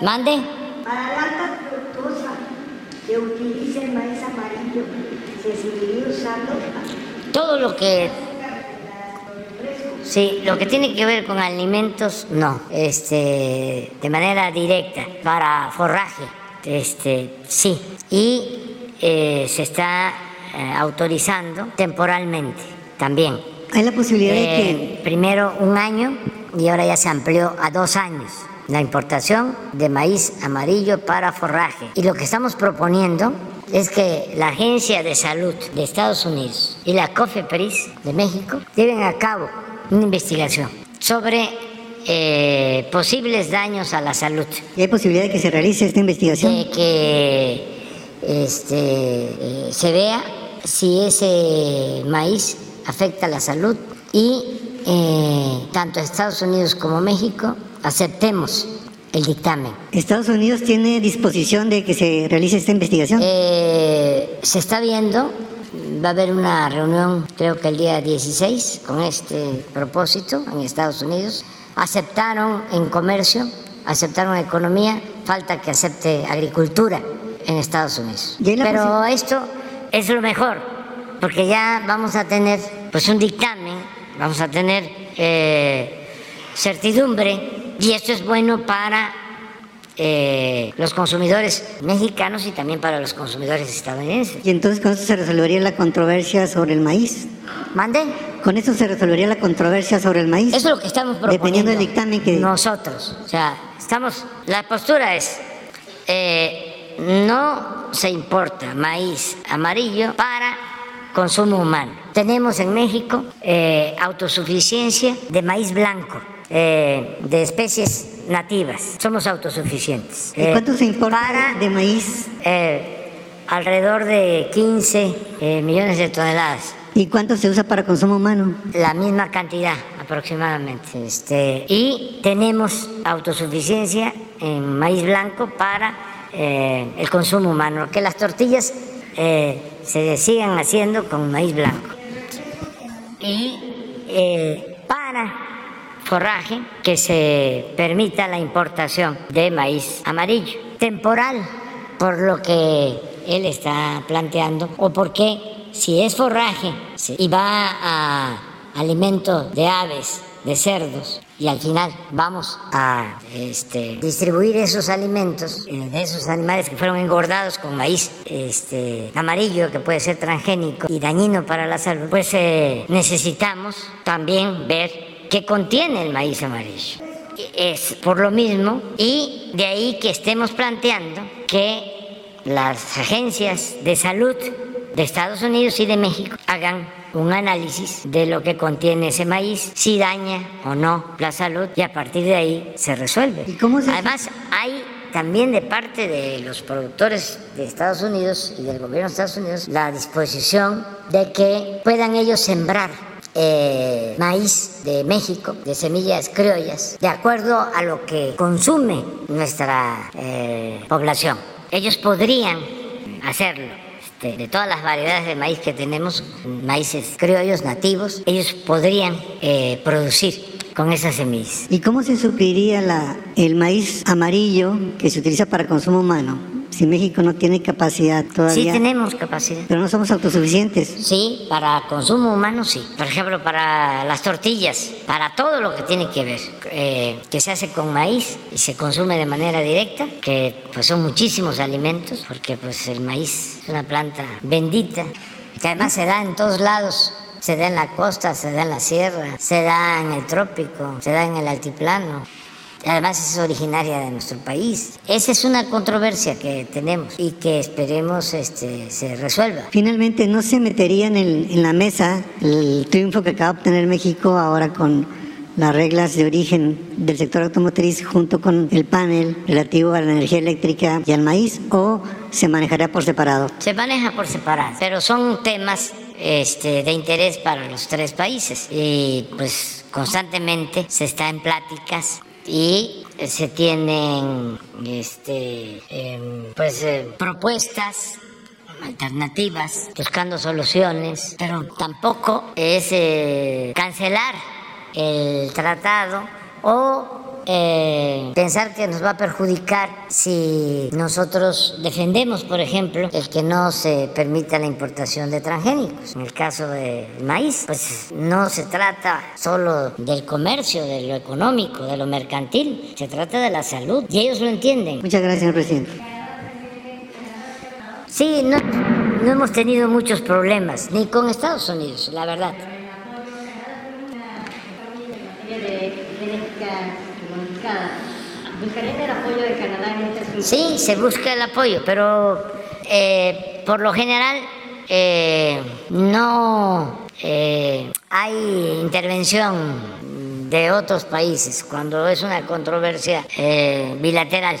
Mande. Para la alta fructosa que utilice el maíz amarillo, ¿se seguiría usando? Todo lo que Sí, lo que tiene que ver con alimentos, no, este, de manera directa, para forraje, este, sí. Y eh, se está eh, autorizando temporalmente también. Hay la posibilidad de que... Eh, primero un año y ahora ya se amplió a dos años la importación de maíz amarillo para forraje. Y lo que estamos proponiendo es que la Agencia de Salud de Estados Unidos y la COFEPRIS de México lleven a cabo una investigación sobre eh, posibles daños a la salud. ¿Y hay posibilidad de que se realice esta investigación? De que este, eh, se vea si ese maíz afecta a la salud y eh, tanto Estados Unidos como México aceptemos el dictamen. ¿Estados Unidos tiene disposición de que se realice esta investigación? Eh, se está viendo, va a haber una reunión creo que el día 16 con este propósito en Estados Unidos. Aceptaron en comercio, aceptaron economía, falta que acepte agricultura en Estados Unidos. Pero esto es lo mejor, porque ya vamos a tener pues un dictamen vamos a tener eh, certidumbre y esto es bueno para eh, los consumidores mexicanos y también para los consumidores estadounidenses. ¿Y entonces con eso se resolvería la controversia sobre el maíz? ¿Mande? Con eso se resolvería la controversia sobre el maíz. Eso es lo que estamos proponiendo. Dependiendo del dictamen que... Nosotros. O sea, estamos... La postura es... Eh, no se importa maíz amarillo para consumo humano. Tenemos en México eh, autosuficiencia de maíz blanco, eh, de especies nativas. Somos autosuficientes. ¿Y cuánto se importa de maíz? Eh, alrededor de 15 millones de toneladas. ¿Y cuánto se usa para consumo humano? La misma cantidad aproximadamente. Este, y tenemos autosuficiencia en maíz blanco para eh, el consumo humano, que las tortillas eh, se sigan haciendo con maíz blanco. Y eh, para forraje que se permita la importación de maíz amarillo, temporal, por lo que él está planteando, o porque si es forraje y va a alimento de aves, de cerdos, y al final vamos a este, distribuir esos alimentos eh, de esos animales que fueron engordados con maíz este, amarillo, que puede ser transgénico y dañino para la salud, pues eh, necesitamos también ver qué contiene el maíz amarillo. Es por lo mismo y de ahí que estemos planteando que las agencias de salud de Estados Unidos y de México hagan un análisis de lo que contiene ese maíz, si daña o no la salud y a partir de ahí se resuelve. Además, hay también de parte de los productores de Estados Unidos y del gobierno de Estados Unidos la disposición de que puedan ellos sembrar eh, maíz de México, de semillas criollas, de acuerdo a lo que consume nuestra eh, población. Ellos podrían hacerlo de todas las variedades de maíz que tenemos, maíces criollos nativos, ellos podrían eh, producir con esas semillas. ¿Y cómo se supliría el maíz amarillo que se utiliza para consumo humano? Si México no tiene capacidad todavía. Sí, tenemos capacidad. Pero no somos autosuficientes. Sí, para consumo humano sí. Por ejemplo, para las tortillas, para todo lo que tiene que ver, eh, que se hace con maíz y se consume de manera directa, que pues son muchísimos alimentos, porque pues el maíz es una planta bendita, que además se da en todos lados se da en la costa, se da en la sierra, se da en el trópico, se da en el altiplano además es originaria de nuestro país. Esa es una controversia que tenemos y que esperemos este, se resuelva. Finalmente, ¿no se metería en, en la mesa el triunfo que acaba de obtener México ahora con las reglas de origen del sector automotriz junto con el panel relativo a la energía eléctrica y al maíz o se manejará por separado? Se maneja por separado, pero son temas este, de interés para los tres países y pues constantemente se está en pláticas y se tienen este, em, pues, eh, propuestas alternativas, buscando soluciones, pero tampoco es eh, cancelar el tratado o eh, pensar que nos va a perjudicar si nosotros defendemos, por ejemplo, el que no se permita la importación de transgénicos. En el caso del maíz, pues no se trata solo del comercio, de lo económico, de lo mercantil, se trata de la salud y ellos lo entienden. Muchas gracias, señor presidente. Sí, no, no hemos tenido muchos problemas, ni con Estados Unidos, la verdad. ¿Buscarían el apoyo de Canadá en este asunto? Sí, se busca el apoyo, pero eh, por lo general eh, no eh, hay intervención de otros países cuando es una controversia bilateral,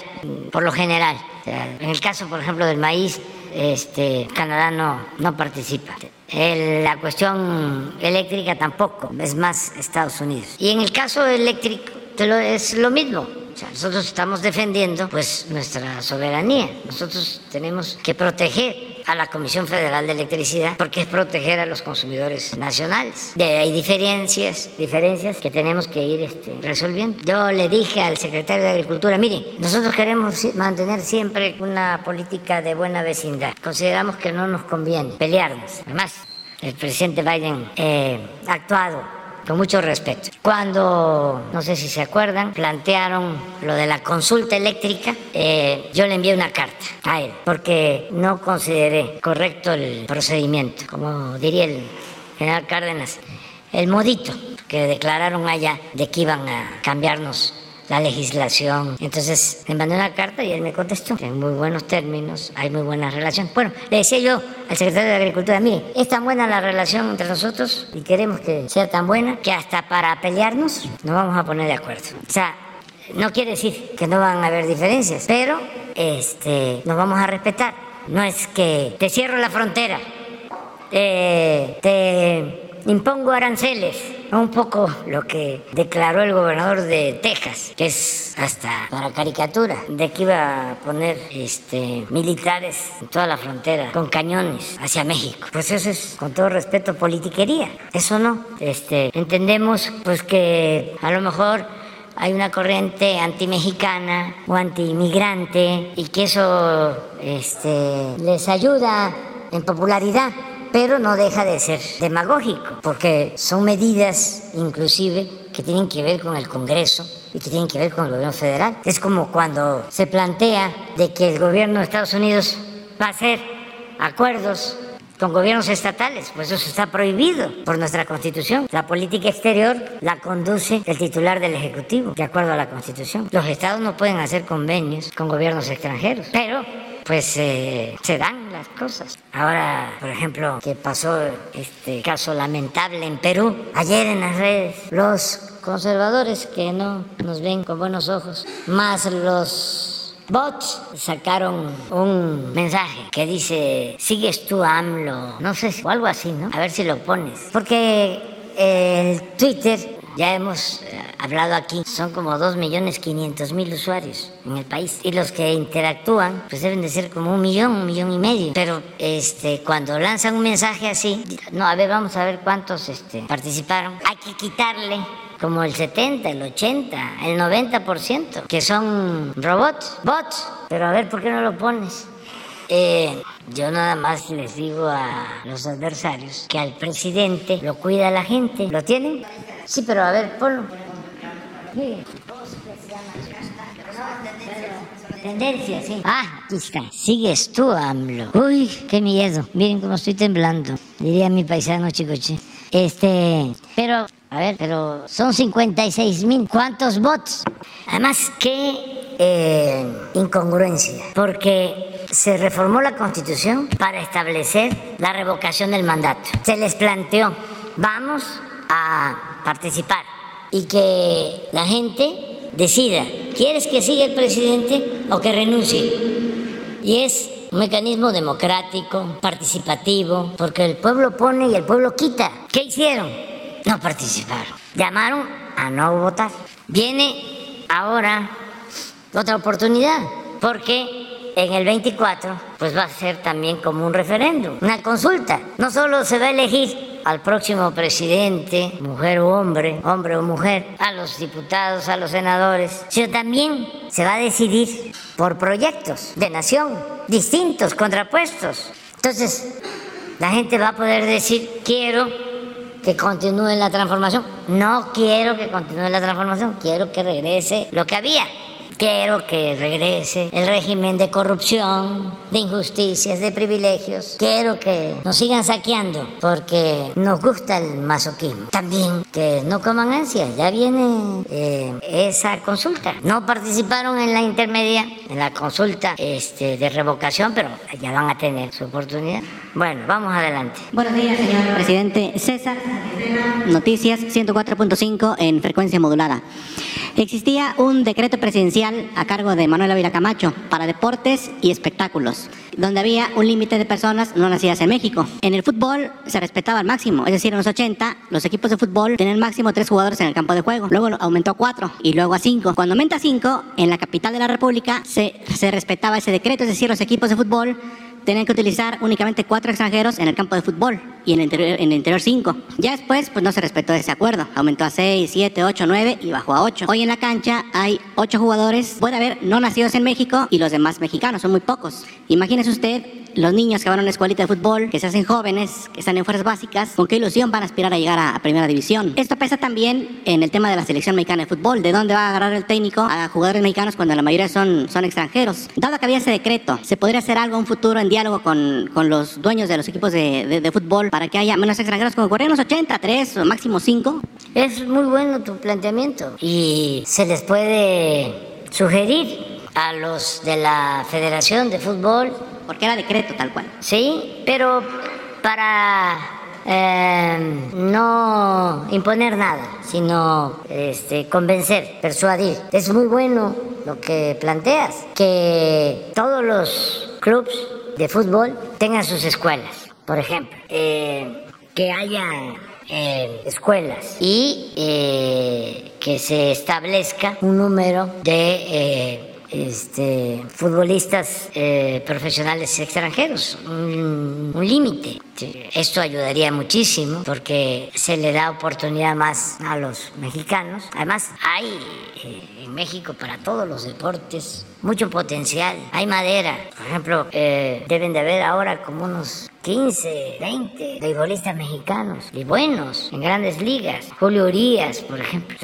por lo general. En el caso, por ejemplo, del maíz, este, Canadá no, no participa. la cuestión eléctrica tampoco, es más Estados Unidos. Y en el caso eléctrico es lo mismo nosotros estamos defendiendo pues nuestra soberanía. Nosotros tenemos que proteger a la Comisión Federal de Electricidad porque es proteger a los consumidores nacionales. De hay diferencias, diferencias que tenemos que ir este, resolviendo. Yo le dije al secretario de Agricultura, mire, nosotros queremos mantener siempre una política de buena vecindad. Consideramos que no nos conviene pelearnos. Además, el presidente Biden eh, ha actuado con mucho respeto. Cuando, no sé si se acuerdan, plantearon lo de la consulta eléctrica, eh, yo le envié una carta a él, porque no consideré correcto el procedimiento, como diría el general Cárdenas, el modito que declararon allá de que iban a cambiarnos la legislación. Entonces le mandé una carta y él me contestó en muy buenos términos, hay muy buena relación. Bueno, le decía yo al secretario de Agricultura, mire, es tan buena la relación entre nosotros y queremos que sea tan buena que hasta para pelearnos nos vamos a poner de acuerdo. O sea, no quiere decir que no van a haber diferencias, pero este, nos vamos a respetar. No es que te cierro la frontera, eh, te impongo aranceles, un poco lo que declaró el gobernador de Texas, que es hasta para caricatura, de que iba a poner este, militares en toda la frontera con cañones hacia México. Pues eso es, con todo respeto, politiquería. Eso no. Este, entendemos pues que a lo mejor hay una corriente anti-mexicana o anti-inmigrante y que eso este, les ayuda en popularidad pero no deja de ser demagógico, porque son medidas inclusive que tienen que ver con el Congreso y que tienen que ver con el gobierno federal. Es como cuando se plantea de que el gobierno de Estados Unidos va a hacer acuerdos con gobiernos estatales, pues eso está prohibido por nuestra Constitución. La política exterior la conduce el titular del Ejecutivo, de acuerdo a la Constitución. Los estados no pueden hacer convenios con gobiernos extranjeros, pero pues eh, se dan las cosas. Ahora, por ejemplo, que pasó este caso lamentable en Perú, ayer en las redes, los conservadores que no nos ven con buenos ojos, más los bots sacaron un mensaje que dice, sigues tú AMLO, no sé, o algo así, ¿no? A ver si lo pones. Porque el Twitter ya hemos eh, hablado aquí, son como 2.500.000 usuarios en el país. Y los que interactúan, pues deben de ser como un millón, un millón y medio. Pero este, cuando lanzan un mensaje así, no, a ver, vamos a ver cuántos este, participaron. Hay que quitarle como el 70, el 80, el 90%, que son robots, bots. Pero a ver, ¿por qué no lo pones? Eh, yo nada más les digo a los adversarios que al presidente lo cuida la gente. ¿Lo tienen? Sí, pero a ver, ponlo. Sí. Tendencia, sí. Ah, aquí está. Sigues tú, AMLO. Uy, qué miedo. Miren cómo estoy temblando. Diría mi paisano Chicoche. Este, pero, a ver, pero son 56 mil. ¿Cuántos votos? Además, qué eh, incongruencia. Porque se reformó la constitución para establecer la revocación del mandato. Se les planteó, vamos a participar y que la gente decida, ¿quieres que siga el presidente o que renuncie? Y es un mecanismo democrático, participativo, porque el pueblo pone y el pueblo quita. ¿Qué hicieron? No participaron. Llamaron a no votar. Viene ahora otra oportunidad, porque en el 24 pues va a ser también como un referéndum, una consulta. No solo se va a elegir al próximo presidente, mujer o hombre, hombre o mujer, a los diputados, a los senadores, sino también se va a decidir por proyectos de nación, distintos, contrapuestos. Entonces, la gente va a poder decir, quiero que continúe la transformación, no quiero que continúe la transformación, quiero que regrese lo que había. Quiero que regrese el régimen de corrupción, de injusticias, de privilegios. Quiero que nos sigan saqueando porque nos gusta el masoquismo. También que no coman ansias. Ya viene eh, esa consulta. No participaron en la intermedia, en la consulta este, de revocación, pero ya van a tener su oportunidad. Bueno, vamos adelante. Buenos días, señor presidente. César, Noticias 104.5 en frecuencia modulada. Existía un decreto presidencial a cargo de Manuel Ávila Camacho para deportes y espectáculos, donde había un límite de personas no nacidas en México. En el fútbol se respetaba al máximo, es decir, en los 80 los equipos de fútbol tenían máximo tres jugadores en el campo de juego, luego aumentó a cuatro y luego a cinco. Cuando aumenta a cinco, en la capital de la República se, se respetaba ese decreto, es decir, los equipos de fútbol tenían que utilizar únicamente cuatro extranjeros en el campo de fútbol y en el interior, en el interior cinco. Ya después, pues no se respetó ese acuerdo. Aumentó a seis, siete, ocho, nueve y bajó a ocho. Hoy en la cancha hay ocho jugadores. Puede haber no nacidos en México y los demás mexicanos, son muy pocos. Imagínese usted los niños que van a una escuelita de fútbol, que se hacen jóvenes, que están en fuerzas básicas, con qué ilusión van a aspirar a llegar a, primera división. Esto pesa también en el tema de la selección mexicana de fútbol, de dónde va a agarrar el técnico a jugadores mexicanos cuando la mayoría son, son extranjeros. Dado que había ese decreto, ¿se podría hacer algo en un futuro en diálogo con, con los dueños de los equipos de, de, fútbol para que haya menos extranjeros como ocurrió en los 80, 3 o máximo 5? Es muy bueno tu planteamiento y se les puede sugerir a los de la Federación de Fútbol porque era decreto tal cual. Sí, pero para eh, no imponer nada, sino este, convencer, persuadir. Es muy bueno lo que planteas, que todos los clubes de fútbol tengan sus escuelas, por ejemplo, eh, que haya eh, escuelas y eh, que se establezca un número de este, futbolistas eh, profesionales extranjeros, un, un límite. Esto ayudaría muchísimo porque se le da oportunidad más a los mexicanos. Además, hay eh, en México para todos los deportes mucho potencial. Hay madera. Por ejemplo, eh, deben de haber ahora como unos 15, 20 beisbolistas mexicanos y buenos en grandes ligas. Julio Urias, por ejemplo,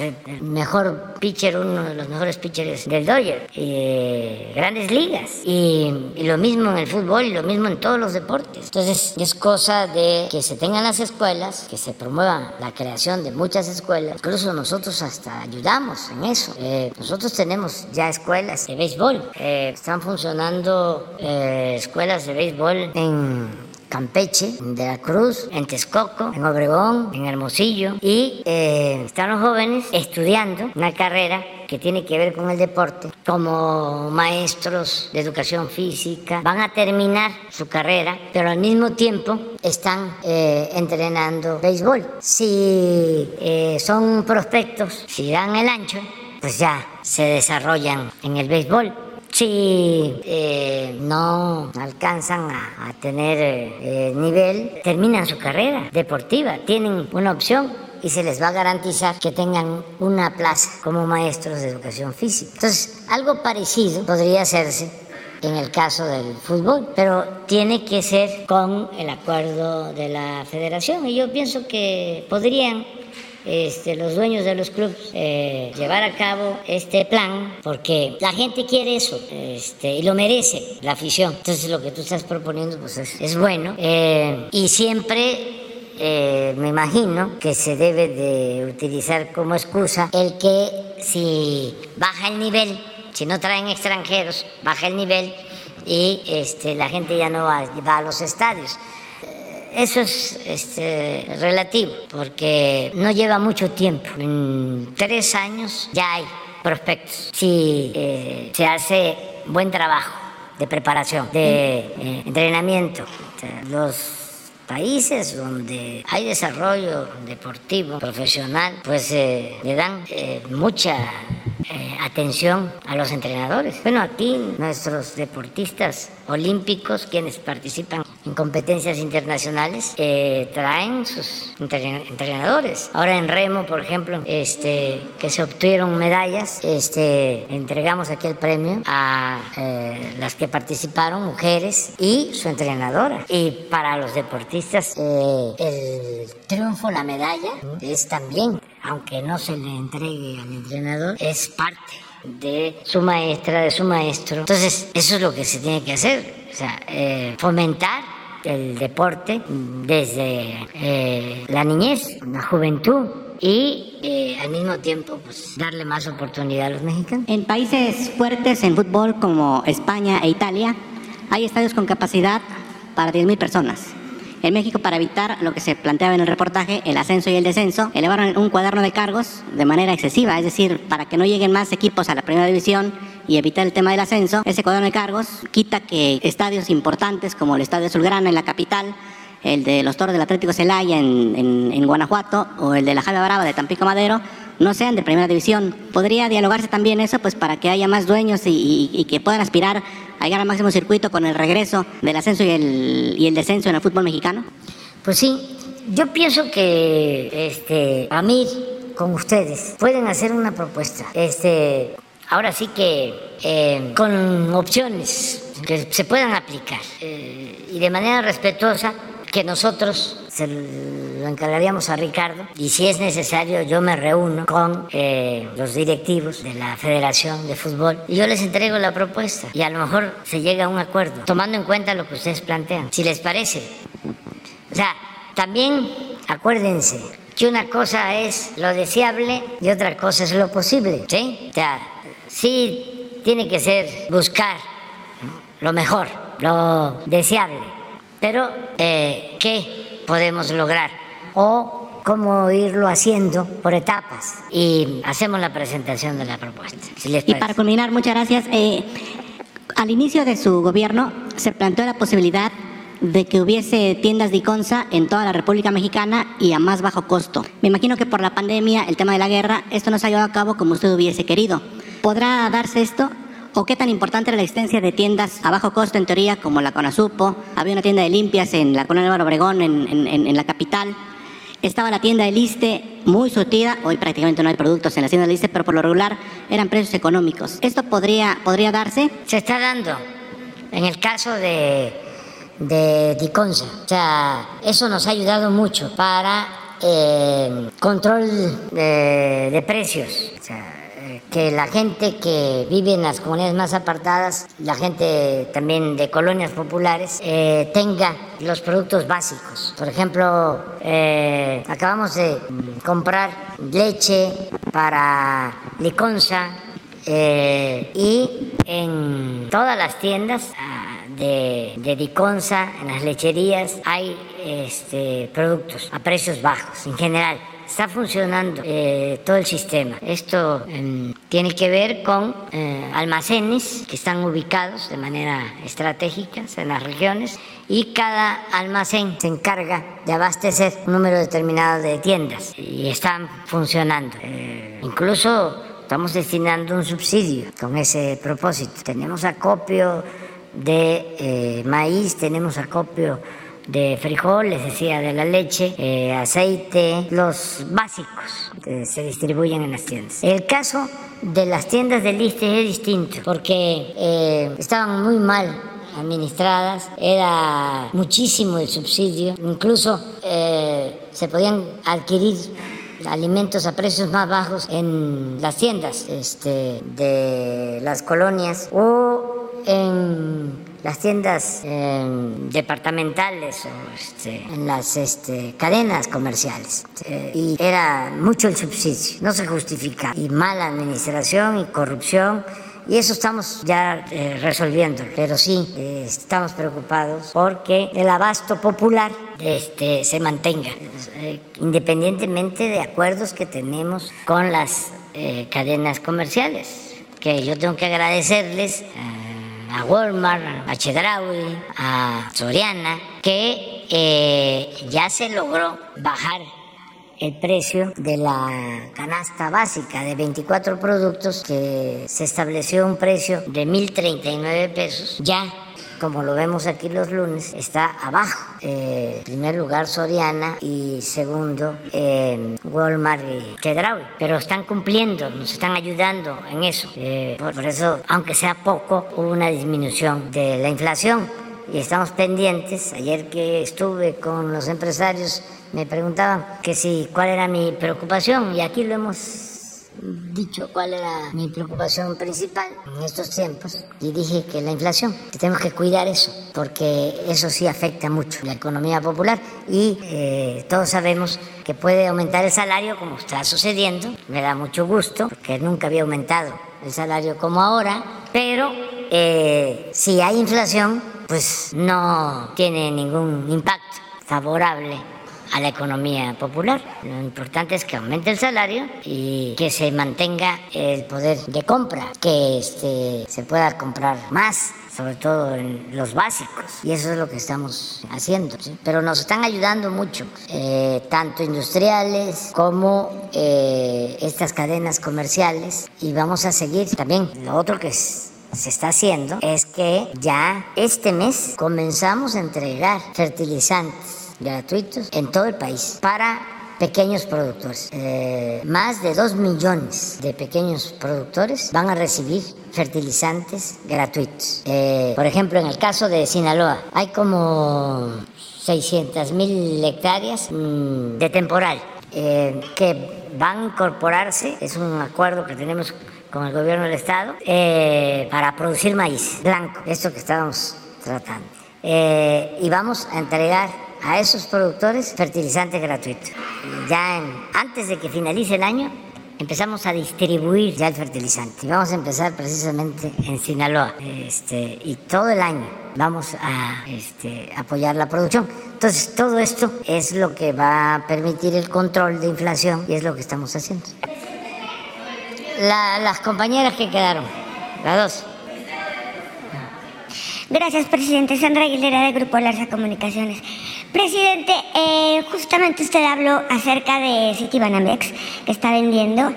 mejor pitcher, uno de los mejores pitchers del Dodger. Eh, grandes ligas. Y, y lo mismo en el fútbol y lo mismo en todos los deportes. Entonces, es cosa de que se tengan las escuelas, que se promueva la creación de muchas escuelas. Incluso nosotros hasta ayudamos en eso. Eh, nosotros tenemos ya escuelas de béisbol. Eh, están funcionando eh, escuelas de béisbol en Campeche, en Veracruz, en Texcoco, en Obregón, en Hermosillo y eh, están los jóvenes estudiando una carrera que tiene que ver con el deporte como maestros de educación física. Van a terminar su carrera, pero al mismo tiempo están eh, entrenando béisbol. Si eh, son prospectos, si dan el ancho, pues ya se desarrollan en el béisbol. Si eh, no alcanzan a, a tener eh, nivel, terminan su carrera deportiva, tienen una opción y se les va a garantizar que tengan una plaza como maestros de educación física. Entonces, algo parecido podría hacerse en el caso del fútbol, pero tiene que ser con el acuerdo de la federación y yo pienso que podrían este, los dueños de los clubes eh, llevar a cabo este plan porque la gente quiere eso este, y lo merece la afición. Entonces lo que tú estás proponiendo pues es, bueno eh, y siempre eh, me imagino que se debe de utilizar como excusa el que si baja el nivel, si no traen extranjeros, baja el nivel y este, la gente ya no va, va a los estadios. Eso es este, relativo, porque no lleva mucho tiempo. En tres años ya hay prospectos. Si eh, se hace buen trabajo de preparación, de eh, entrenamiento, los países donde hay desarrollo deportivo, profesional, pues eh, le dan eh, mucha eh, atención a los entrenadores. Bueno, aquí nuestros deportistas olímpicos, quienes participan en competencias internacionales, eh, traen sus entre- entrenadores. Ahora en remo, por ejemplo, este, que se obtuvieron medallas, este, entregamos aquí el premio a eh, las que participaron, mujeres y su entrenadora. Y para los deportistas, eh, el triunfo, la medalla, es también, aunque no se le entregue al entrenador, es parte de su maestra, de su maestro. Entonces, eso es lo que se tiene que hacer, eh, fomentar el deporte desde eh, la niñez, la juventud y eh, al mismo tiempo pues, darle más oportunidad a los mexicanos. En países fuertes en fútbol como España e Italia, hay estadios con capacidad para 10.000 personas. En México, para evitar lo que se planteaba en el reportaje, el ascenso y el descenso, elevaron un cuaderno de cargos de manera excesiva, es decir, para que no lleguen más equipos a la primera división y evitar el tema del ascenso, ese cuaderno de cargos quita que estadios importantes como el Estadio Azulgrana en la capital, el de los Toros del Atlético Celaya en, en- en Guanajuato o el de la Javier Brava de Tampico Madero no sean de primera división. ¿Podría dialogarse también eso pues para que haya más dueños y, y- y que puedan aspirar a llegar al máximo circuito con el regreso del ascenso y el, y el descenso en el fútbol mexicano? Pues sí, yo pienso que este, Amir con ustedes pueden hacer una propuesta. Este, ahora sí que eh, con opciones que se puedan aplicar eh, y de manera respetuosa que nosotros se lo encargaríamos a Ricardo y si es necesario yo me reúno con eh, los directivos de la Federación de Fútbol y yo les entrego la propuesta y a lo mejor se llega a un acuerdo tomando en cuenta lo que ustedes plantean. Si les parece, o sea, también acuérdense que una cosa es lo deseable y otra cosa es lo posible, ¿sí? O sea, sí tiene que ser buscar lo mejor, lo deseable, pero eh, ¿qué podemos lograr? O cómo irlo haciendo por etapas y hacemos la presentación de la propuesta. si les Y para culminar, muchas gracias. eh, al inicio de su gobierno se planteó la posibilidad de que hubiese tiendas de Iconza en toda la República Mexicana y a más bajo costo. Me imagino que por la pandemia, el tema de la guerra, esto no se ha llevado a cabo como usted hubiese querido. ¿Podrá darse esto? ¿O qué tan importante era la existencia de tiendas a bajo costo en teoría como la Conasupo? Había una tienda de limpias en la Colonia Álvaro Obregón, en, en- la capital. Estaba la tienda de Liste muy surtida. Hoy prácticamente no hay productos en la tienda de Liste, pero por lo regular eran precios económicos. ¿Esto podría, podría darse? Se está dando en el caso de, de. O sea, eso nos ha ayudado mucho para eh, control de, de precios. O sea, que la gente que vive en las comunidades más apartadas, la gente también de colonias populares, eh, tenga los productos básicos. Por ejemplo, eh, acabamos de mm, comprar leche para Liconza, eh, y en todas las tiendas ah, de, de Diconsa, en las lecherías, hay este, productos a precios bajos en general. Está funcionando eh, todo el sistema. Esto em, tiene que ver con eh, almacenes que están ubicados de manera estratégica en las regiones y cada almacén se encarga de abastecer un número determinado de tiendas y están funcionando. Eh, incluso Estamos destinando un subsidio con ese propósito. Tenemos acopio de eh, maíz, tenemos acopio de frijol, les decía, de la leche, eh, aceite, los básicos se distribuyen en las tiendas. El caso de las tiendas de liste es distinto porque eh, estaban muy mal administradas, era muchísimo el subsidio, incluso eh, se podían adquirir alimentos a precios más bajos en las tiendas este, de las colonias o en las tiendas eh, departamentales o este, en las este, cadenas comerciales. Eh, y era mucho el subsidio, no se justifica. Y mala administración y corrupción y eso estamos ya eh, resolviendo, pero sí eh, estamos preocupados porque el abasto popular este, se mantenga, eh, independientemente de acuerdos que tenemos con las eh, cadenas comerciales, que yo tengo que agradecerles a Walmart, a Chedraui, a Soriana, que eh, ya se logró bajar el precio de la canasta básica de 24 productos que se estableció un precio de 1.039 pesos. Ya, como lo vemos aquí los lunes, está abajo. Eh, primer lugar Soriana y segundo eh, Walmart y Chedraui. Pero están cumpliendo, nos están ayudando en eso. Eh, por, por eso, aunque sea poco, hubo una disminución de la inflación y estamos pendientes. Ayer que estuve con los empresarios me preguntaban que si cuál era mi preocupación y aquí lo hemos dicho cuál era mi preocupación principal en estos tiempos y dije que la inflación, que tenemos que cuidar eso porque eso sí afecta mucho la economía popular y eh, todos sabemos que puede aumentar el salario como está sucediendo, me da mucho gusto porque nunca había aumentado el salario como ahora, pero eh, si hay inflación pues no tiene ningún impacto favorable a la economía popular. Lo importante es que aumente el salario y que se mantenga el poder de compra, que este, se pueda comprar más sobre todo en los básicos. Y eso es lo que estamos haciendo. ¿sí? Pero nos están ayudando mucho, eh, tanto industriales como eh, estas cadenas comerciales. Y vamos a seguir también. Lo otro que es, se está haciendo es que ya este mes comenzamos a entregar fertilizantes gratuitos en todo el país para pequeños productores. Eh, más de 2 millones de pequeños productores van a recibir fertilizantes gratuitos. Eh, por ejemplo, en el caso de Sinaloa, hay como 600 mil hectáreas mm, de temporal eh, que van a incorporarse, es un acuerdo que tenemos con el gobierno del estado, para producir maíz blanco, esto que estábamos tratando. Y vamos a entregar a esos productores fertilizantes gratuitos. Ya en- antes de que finalice el año empezamos a distribuir ya el fertilizante. Y vamos a empezar precisamente en Sinaloa. Este, y todo el año vamos a este, apoyar la producción. Entonces, todo esto es lo que va a permitir el control de inflación y es lo que estamos haciendo. La- las compañeras que quedaron, las dos. Gracias, presidente. Sandra Aguilera, de Grupo Larsa Comunicaciones. Presidente, eh, justamente usted habló acerca de Citibanamex, que está vendiendo,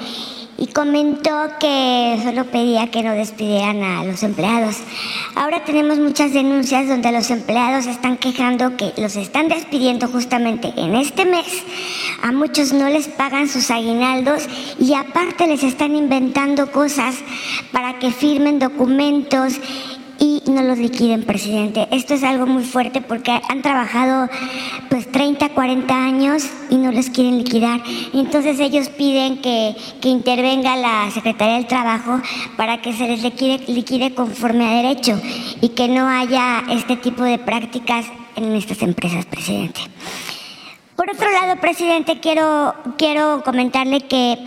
y comentó que solo pedía que no despidieran a los empleados. Ahora tenemos muchas denuncias donde los empleados están quejando que los están despidiendo justamente en este mes. A muchos no les pagan sus aguinaldos y aparte les están inventando cosas para que firmen documentos no los liquiden, presidente. Esto es algo muy fuerte porque han trabajado pues 30, 40 años y no les quieren liquidar. Entonces ellos piden que, que intervenga la Secretaría del Trabajo para que se les liquide, liquide conforme a derecho y que no haya este tipo de prácticas en estas empresas, presidente. Por otro lado, presidente, quiero, quiero comentarle que,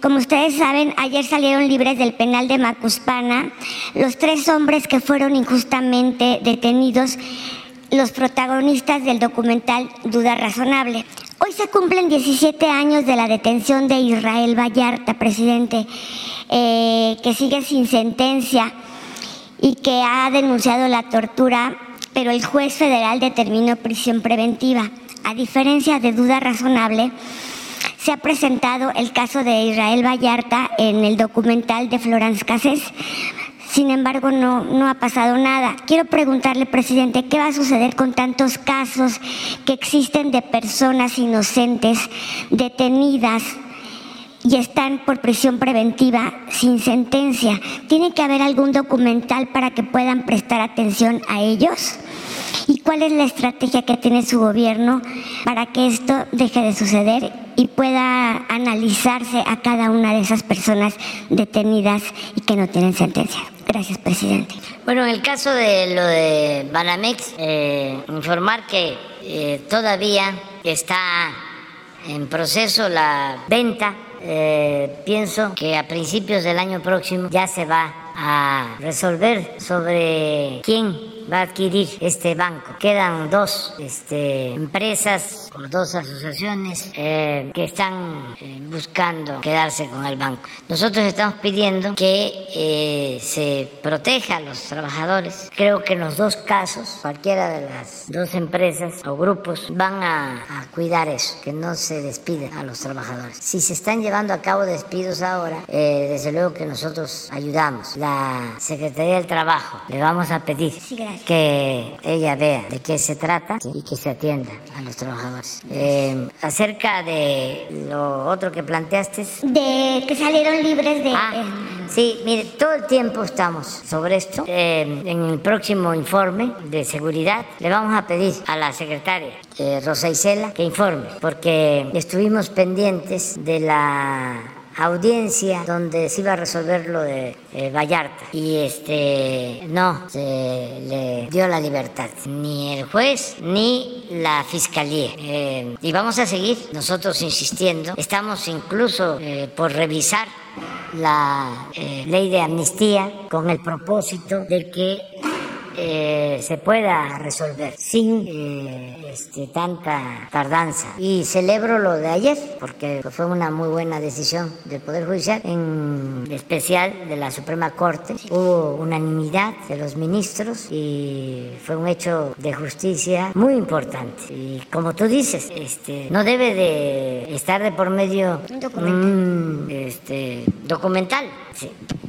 como ustedes saben, ayer salieron libres del penal de Macuspana los tres hombres que fueron injustamente detenidos, los protagonistas del documental Duda Razonable. Hoy se cumplen 17 años de la detención de Israel Vallarta, presidente, eh, que sigue sin sentencia y que ha denunciado la tortura, pero el juez federal determinó prisión preventiva. A diferencia de duda razonable, se ha presentado el caso de Israel Vallarta en el documental de Florence Cassés. Sin embargo, no, no ha pasado nada. Quiero preguntarle, presidente, ¿qué va a suceder con tantos casos que existen de personas inocentes detenidas y están por prisión preventiva sin sentencia? ¿Tiene que haber algún documental para que puedan prestar atención a ellos? ¿Y cuál es la estrategia que tiene su gobierno para que esto deje de suceder y pueda analizarse a cada una de esas personas detenidas y que no tienen sentencia? Gracias, presidente. Bueno, en el caso de lo de Banamex, eh, informar que eh, todavía está en proceso la venta. Eh, pienso que a principios del año próximo ya se va a resolver sobre quién va a adquirir este banco. Quedan dos este, empresas o dos asociaciones eh, que están eh, buscando quedarse con el banco. Nosotros estamos pidiendo que eh, se proteja a los trabajadores. Creo que en los dos casos, cualquiera de las dos empresas o grupos van a, a cuidar eso, que no se despiden a los trabajadores. Si se están llevando a cabo despidos ahora, desde luego que nosotros ayudamos. La Secretaría del Trabajo le vamos a pedir que ella vea de qué se trata y que se atienda a los trabajadores. Eh, acerca de lo otro que planteaste. De que salieron libres de... Ah, sí, mire, todo el tiempo estamos sobre esto. Eh, en el próximo informe de seguridad le vamos a pedir a la secretaria eh, Rosa Isela que informe, porque estuvimos pendientes de la audiencia donde se iba a resolver lo de eh, Vallarta. Y este no se le dio la libertad. Ni el juez ni la fiscalía. Eh, y vamos a seguir nosotros insistiendo. Estamos incluso eh, por revisar la ley de amnistía con el propósito de que eh, se pueda resolver sin eh, este, tanta tardanza. Y celebro lo de ayer, porque fue una muy buena decisión del Poder Judicial, en especial de la Suprema Corte. Hubo unanimidad de los ministros y fue un hecho de justicia muy importante. Y como tú dices, este, no debe de estar de por medio un este, documental.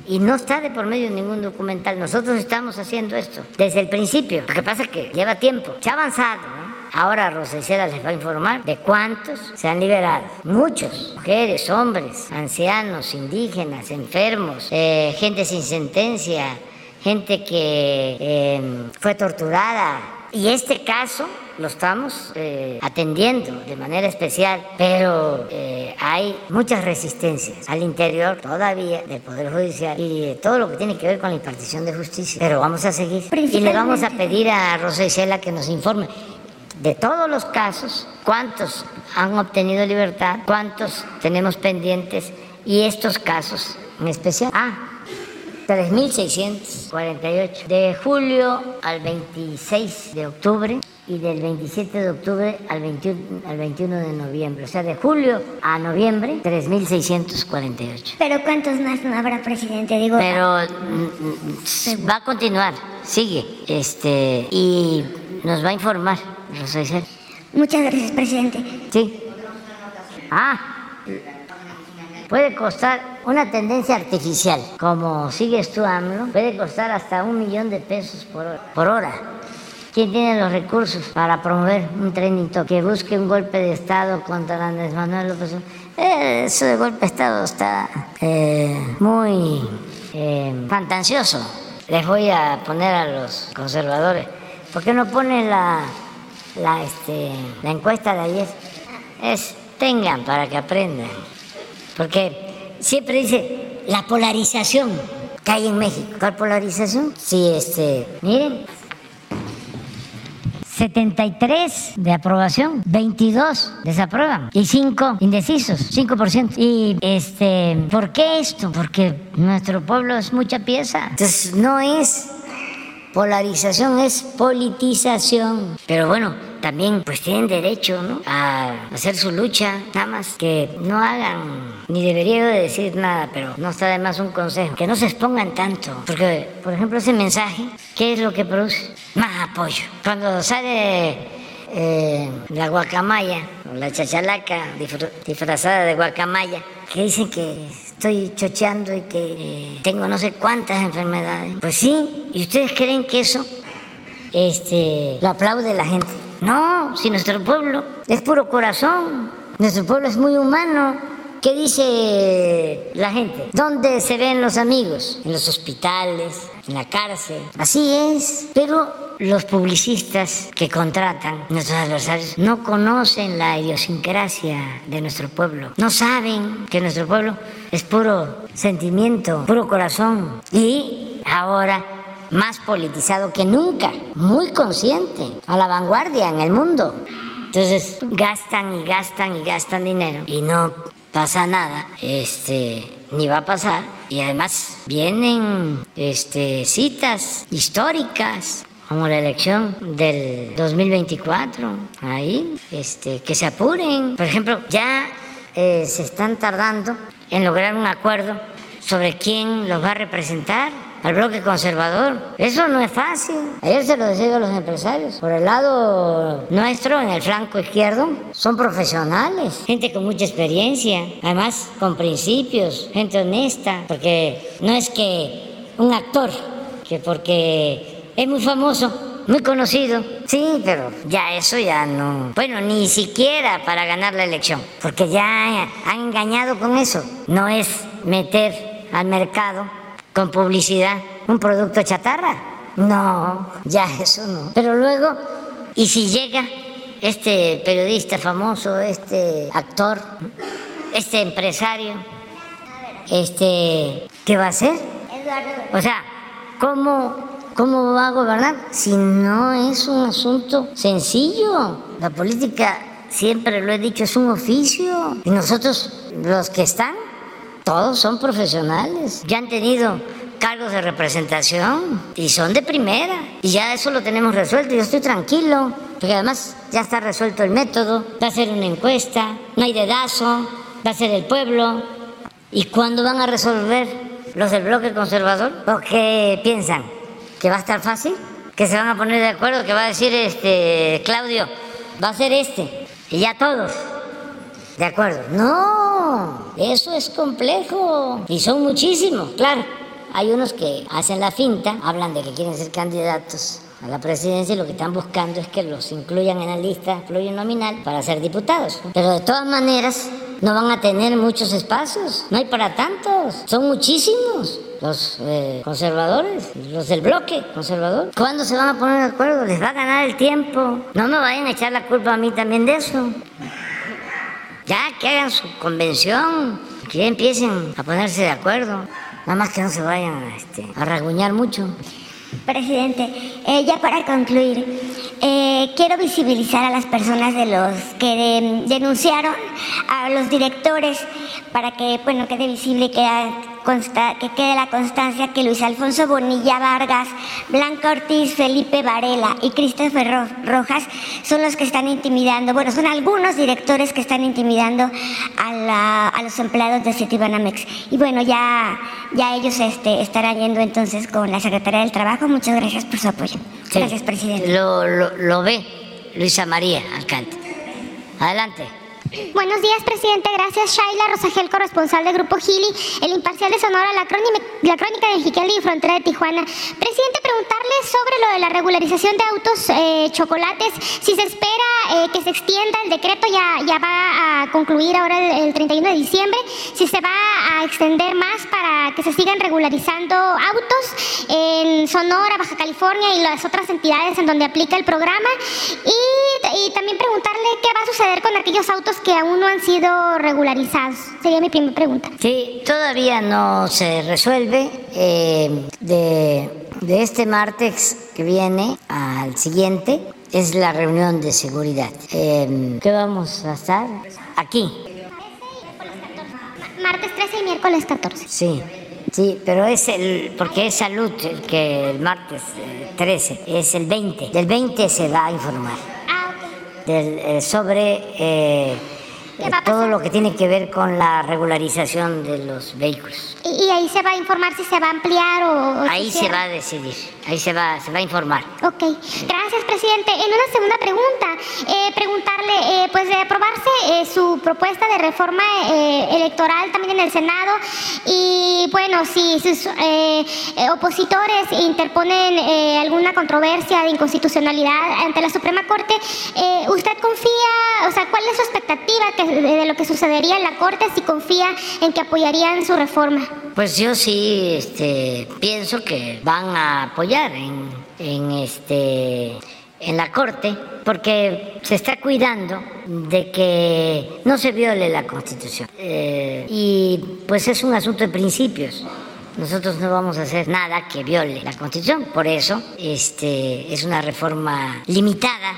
Y no está de por medio ningún documental. Nosotros estamos haciendo esto desde el principio. Lo que pasa es que lleva tiempo. Se ha avanzado. Ahora Rosa Isela les va a informar de cuántos se han liberado. Muchos, mujeres, hombres, ancianos, indígenas, enfermos, eh, gente sin sentencia, gente que eh, fue torturada. Y este caso lo estamos eh, atendiendo de manera especial, pero eh, hay muchas resistencias al interior todavía del Poder Judicial y de todo lo que tiene que ver con la impartición de justicia. Pero vamos a seguir y le vamos a pedir a Rosa Isela que nos informe de todos los casos, cuántos han obtenido libertad, cuántos tenemos pendientes y estos casos en especial. Ah, 3.648. De julio al 26 de octubre y del 27 de octubre al 21, al 21 de noviembre. O sea, de julio a noviembre, 3.648. Pero ¿cuántos más no habrá, presidente? Digo, Pero mm, mm, va a continuar, sigue. Este, y nos va a informar, Rosa Isela. muchas gracias, presidente. Sí. Ah, puede costar una tendencia artificial, como sigues tú, AMLO, puede costar hasta un millón de pesos por hora. Por hora. ¿Quién tiene los recursos para promover un trending topic que busque un golpe de Estado contra Andrés Manuel López? Eh, eso de golpe de Estado está eh, muy eh, fantasioso. Les voy a poner a los conservadores. ¿Por qué no ponen la, la, este, la encuesta de ayer? Es tengan para que aprendan. Porque siempre dice la polarización que hay en México. ¿Cuál polarización? Sí, este, miren. 73 de aprobación, 22 desaprueban y 5 indecisos, 5%. Y este, ¿por qué esto? Porque nuestro pueblo es mucha pieza. Entonces no es polarización, es politización. Pero bueno, también pues tienen derecho ¿no? a hacer su lucha, nada más que no hagan, ni debería de decir nada, pero no está de más un consejo, que no se expongan tanto, porque por ejemplo ese mensaje, ¿qué es lo que produce? Más apoyo. Cuando sale eh, la guacamaya, o la chachalaca disfr- disfrazada de guacamaya, que dicen que estoy chocheando y que tengo no sé cuántas enfermedades. Pues sí, ¿y ustedes creen que eso este, lo aplaude la gente? No, si nuestro pueblo es puro corazón, nuestro pueblo es muy humano. ¿Qué dice la gente? ¿Dónde se ven los amigos? En los hospitales, en la cárcel. Así es. Pero los publicistas que contratan nuestros adversarios no conocen la idiosincrasia de nuestro pueblo. No saben que nuestro pueblo es puro sentimiento, puro corazón. Y ahora más politizado que nunca, muy consciente, a la vanguardia en el mundo. Entonces gastan y gastan y gastan dinero y no pasa nada, este, ni va a pasar. Y además vienen este, citas históricas como la elección del 2024, ahí, este, que se apuren. Por ejemplo, ya eh, se están tardando en lograr un acuerdo sobre quién los va a representar al bloque conservador. Eso no es fácil. Ayer se lo decía a los empresarios. Por el lado nuestro, en el flanco izquierdo, son profesionales, gente con mucha experiencia, además con principios, gente honesta, porque no es que un actor, que porque es muy famoso, muy conocido. Sí, pero ya eso ya no. Bueno, ni siquiera para ganar la elección, porque ya han engañado con eso. No es meter al mercado con publicidad un producto chatarra. No, ya eso no. Pero luego, ¿y si llega este periodista famoso, este actor, este empresario, este, ¿qué va a hacer? O sea, ¿cómo, ¿cómo va a gobernar si no es un asunto sencillo? La política, siempre lo he dicho, es un oficio. Y nosotros, los que están, todos son profesionales. Ya han tenido cargos de representación y son de primera. Y ya eso lo tenemos resuelto. Yo estoy tranquilo, porque además ya está resuelto el método. Va a ser una encuesta, no hay dedazo, va a ser el pueblo. ¿Y cuándo van a resolver los del bloque conservador? ¿O qué piensan? ¿Que va a estar fácil? ¿Que se van a poner de acuerdo? ¿Que va a decir este Claudio? Va a ser este. Y ya todos. ¿De acuerdo? No, eso es complejo. Y son muchísimos, claro. Hay unos que hacen la finta, hablan de que quieren ser candidatos a la presidencia y lo que están buscando es que los incluyan en la lista plurinominal para ser diputados. Pero de todas maneras, no van a tener muchos espacios. No hay para tantos. Son muchísimos los eh, conservadores, los del bloque conservador. ¿Cuándo se van a poner de acuerdo? Les va a ganar el tiempo. No me vayan a echar la culpa a mí también de eso. Ya que hagan su convención, que ya empiecen a ponerse de acuerdo. Nada más que no se vayan este, a rasguñar mucho. Presidente, eh, ya para concluir, eh, quiero visibilizar a las personas de los que de- denunciaron a los directores para que, bueno, quede visible que ha- consta, que quede la constancia que Luis Alfonso Bonilla Vargas, Blanca Ortiz, Felipe Varela y Christopher Rojas son los que están intimidando, bueno, son algunos directores que están intimidando a, a los empleados de Citibanamex. Y bueno, ya, ya ellos este, estarán yendo entonces con la Secretaría del Trabajo. Muchas gracias por su apoyo. Gracias, presidente. Lo, lo, lo ve Luisa María Alcante. Adelante. Buenos días, presidente. Gracias, Shaila Rosagel, corresponsal del Grupo Gili, el imparcial de Sonora, la, crónica, la crónica de Jiqueli y Frontera de Tijuana. Presidente, preguntarle sobre lo de la regularización de autos eh, chocolates. Si se espera eh, que se extienda el decreto, ya, ya va a concluir ahora el, 31 de diciembre. Si se va a extender más para que se sigan regularizando autos en Sonora, Baja California y las otras entidades en donde aplica el programa. Y, y también preguntarle qué va a suceder con aquellos autos que aún no han sido regularizados? Sería mi primera pregunta. Sí, todavía no se resuelve. Eh, de, de este martes que viene al siguiente es la reunión de seguridad. Eh, ¿Qué vamos a estar? Aquí. Martes 13 y miércoles 14. Sí. Sí, pero es el, porque es salud el que el martes 13, eh, es el 20. Del 20 se va a informar. Del, eh, sobre eh, todo lo que tiene que ver con la regularización de los vehículos. ¿Y, ahí se va a informar si se va a ampliar o...? ahí se va a decidir, ahí se va, se va a informar. Ok, gracias presidente. En una segunda pregunta, eh, preguntarle, eh, pues de aprobarse eh, su propuesta de reforma electoral también en el Senado y bueno, si sus opositores interponen alguna controversia de inconstitucionalidad ante la Suprema Corte, ¿usted confía, o sea, cuál es su expectativa de lo que sucedería en la Corte si confía en que apoyarían su reforma? Pues yo sí este, pienso que van a apoyar en, este, en la Corte porque se está cuidando de que no se viole la Constitución. Eh, y pues es un asunto de principios. Nosotros no vamos a hacer nada que viole la Constitución. Por eso este, es una reforma limitada,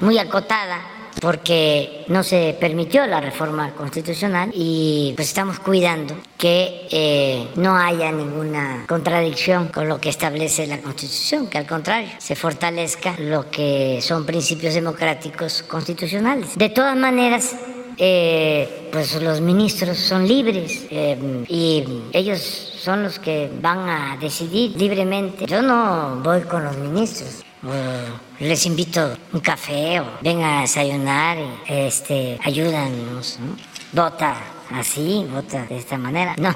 muy acotada, porque no se permitió la reforma constitucional y pues estamos cuidando que eh, no haya ninguna contradicción con lo que establece la Constitución, que al contrario se fortalezca lo que son principios democráticos constitucionales. De todas maneras, eh, pues los ministros son libres eh, y ellos son los que van a decidir libremente. Yo no voy con los ministros les invito un café o vengan a desayunar y este, ayúdanos. Vota así, vota de esta manera. No,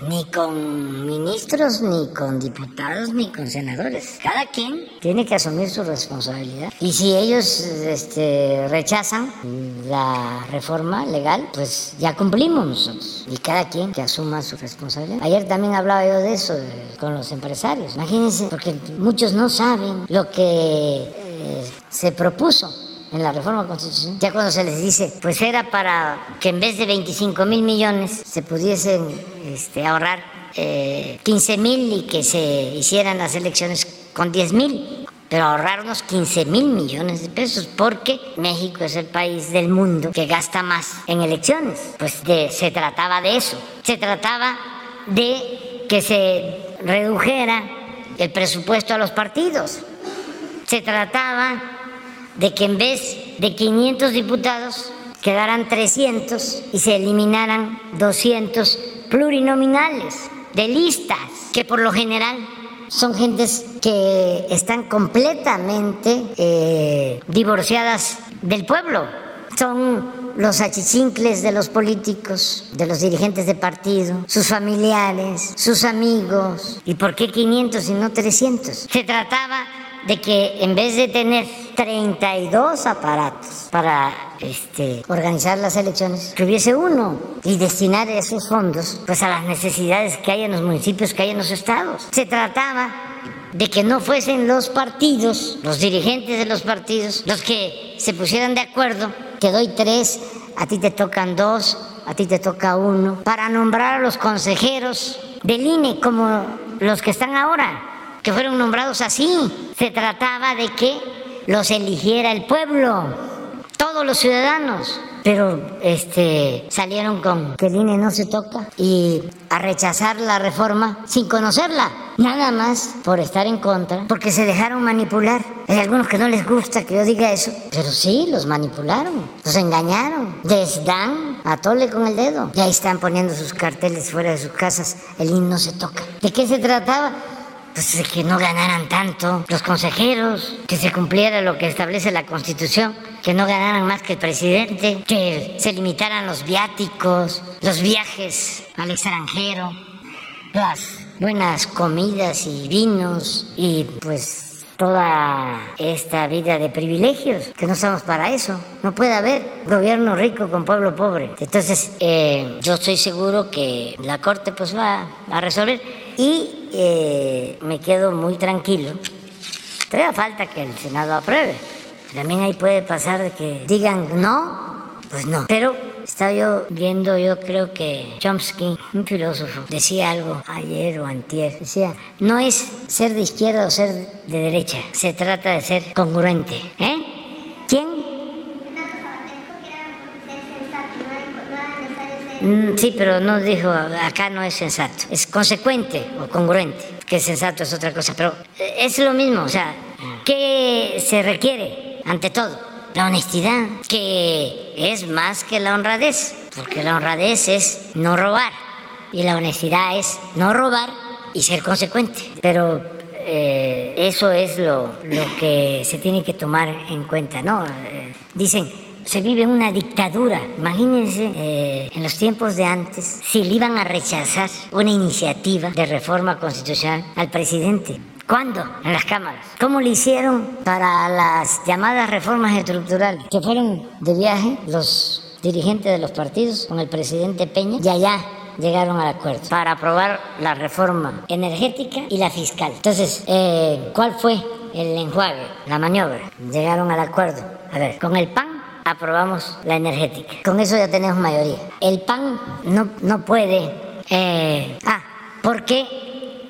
ni con ministros, ni con diputados, ni con senadores. Cada quien tiene que asumir su responsabilidad. Y si ellos este, rechazan la reforma legal, pues ya cumplimos nosotros. Y cada quien que asuma su responsabilidad. Ayer también hablaba yo de eso con los empresarios. Imagínense, porque muchos no saben lo que eh, se propuso en la reforma constitucional, ya cuando se les dice, pues era para que en vez de 25 mil millones se pudiesen este, ahorrar eh, 15 mil y que se hicieran las elecciones con 10 mil, pero ahorrarnos 15 mil millones de pesos, porque México es el país del mundo que gasta más en elecciones. Pues de, se trataba de eso, se trataba de que se redujera el presupuesto a los partidos, se trataba de que en vez de 500 diputados quedaran 300 y se eliminaran 200 plurinominales de listas, que por lo general son gentes que están completamente eh, divorciadas del pueblo. Son los achichincles de los políticos, de los dirigentes de partido, sus familiares, sus amigos. ¿Y por qué 500 y no 300? Se trataba de que en vez de tener 32 aparatos para este, organizar las elecciones, que hubiese uno y destinar esos fondos pues a las necesidades que hay en los municipios, que hay en los estados. Se trataba de que no fuesen los partidos, los dirigentes de los partidos, los que se pusieran de acuerdo, te doy tres, a ti te tocan dos, a ti te toca uno, para nombrar a los consejeros del INE como los que están ahora que fueron nombrados así. Se trataba de que los eligiera el pueblo, todos los ciudadanos. pero este, salieron con que el INE no se toca y a rechazar la reforma sin conocerla, nada más por estar en contra, porque se dejaron manipular. Hay algunos que no les gusta que yo diga eso, pero sí, los manipularon, los engañaron, les dan a tole con el dedo. Y ahí están poniendo sus carteles fuera de sus casas, el INE no se toca. ¿De qué se trataba? Pues que no ganaran tanto los consejeros, que se cumpliera lo que establece la Constitución, que no ganaran más que el presidente, que se limitaran los viáticos, los viajes al extranjero, las buenas comidas y vinos y pues toda esta vida de privilegios, que no estamos para eso. No puede haber gobierno rico con pueblo pobre. Entonces, eh, yo estoy seguro que la Corte pues va a resolver y eh, me quedo muy tranquilo. Todavía falta que el Senado apruebe. También ahí puede pasar que digan no, pues no. Pero estaba yo viendo, yo creo que Chomsky, un filósofo, decía algo ayer o antier. Decía, no es ser de izquierda o ser de derecha, se trata de ser congruente. ¿Eh? ¿Quién? Mm, sí, pero no dijo, acá no es sensato, es consecuente o congruente, que sensato es otra cosa, pero es lo mismo, o sea, ¿qué se requiere ante todo? La honestidad, que es más que la honradez, porque la honradez es no robar y la honestidad es no robar y ser consecuente. Pero eh, eso es lo, lo, que se tiene que tomar en cuenta, ¿no? Eh, dicen, se vive una dictadura. Imagínense eh, en los tiempos de antes si le iban a rechazar una iniciativa de reforma constitucional al presidente. ¿Cuándo? En las cámaras. ¿Cómo le hicieron para las llamadas reformas estructurales? Que fueron de viaje los dirigentes de los partidos con el presidente Peña y allá llegaron al acuerdo para aprobar la reforma energética y la fiscal. Entonces, eh, ¿cuál fue el enjuague, la maniobra? Llegaron al acuerdo. A ver, con el PAN aprobamos la energética. Con eso ya tenemos mayoría. El PAN no, no puede... Eh, ah, ¿por qué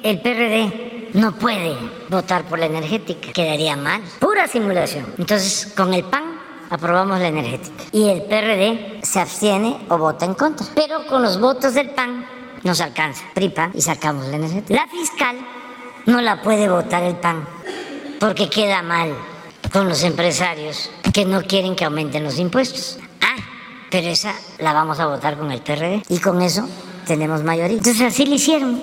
el PRD no puede votar por la energética, quedaría mal. Pura simulación. Entonces, con el PAN aprobamos la energética y el PRD se abstiene o vota en contra. Pero con los votos del PAN nos alcanza, PRIPA, y sacamos la energética. La fiscal no la puede votar el PAN porque queda mal con los empresarios que no quieren que aumenten los impuestos. Ah, pero esa la vamos a votar con el PRD y con eso tenemos mayoría. Entonces así lo hicieron.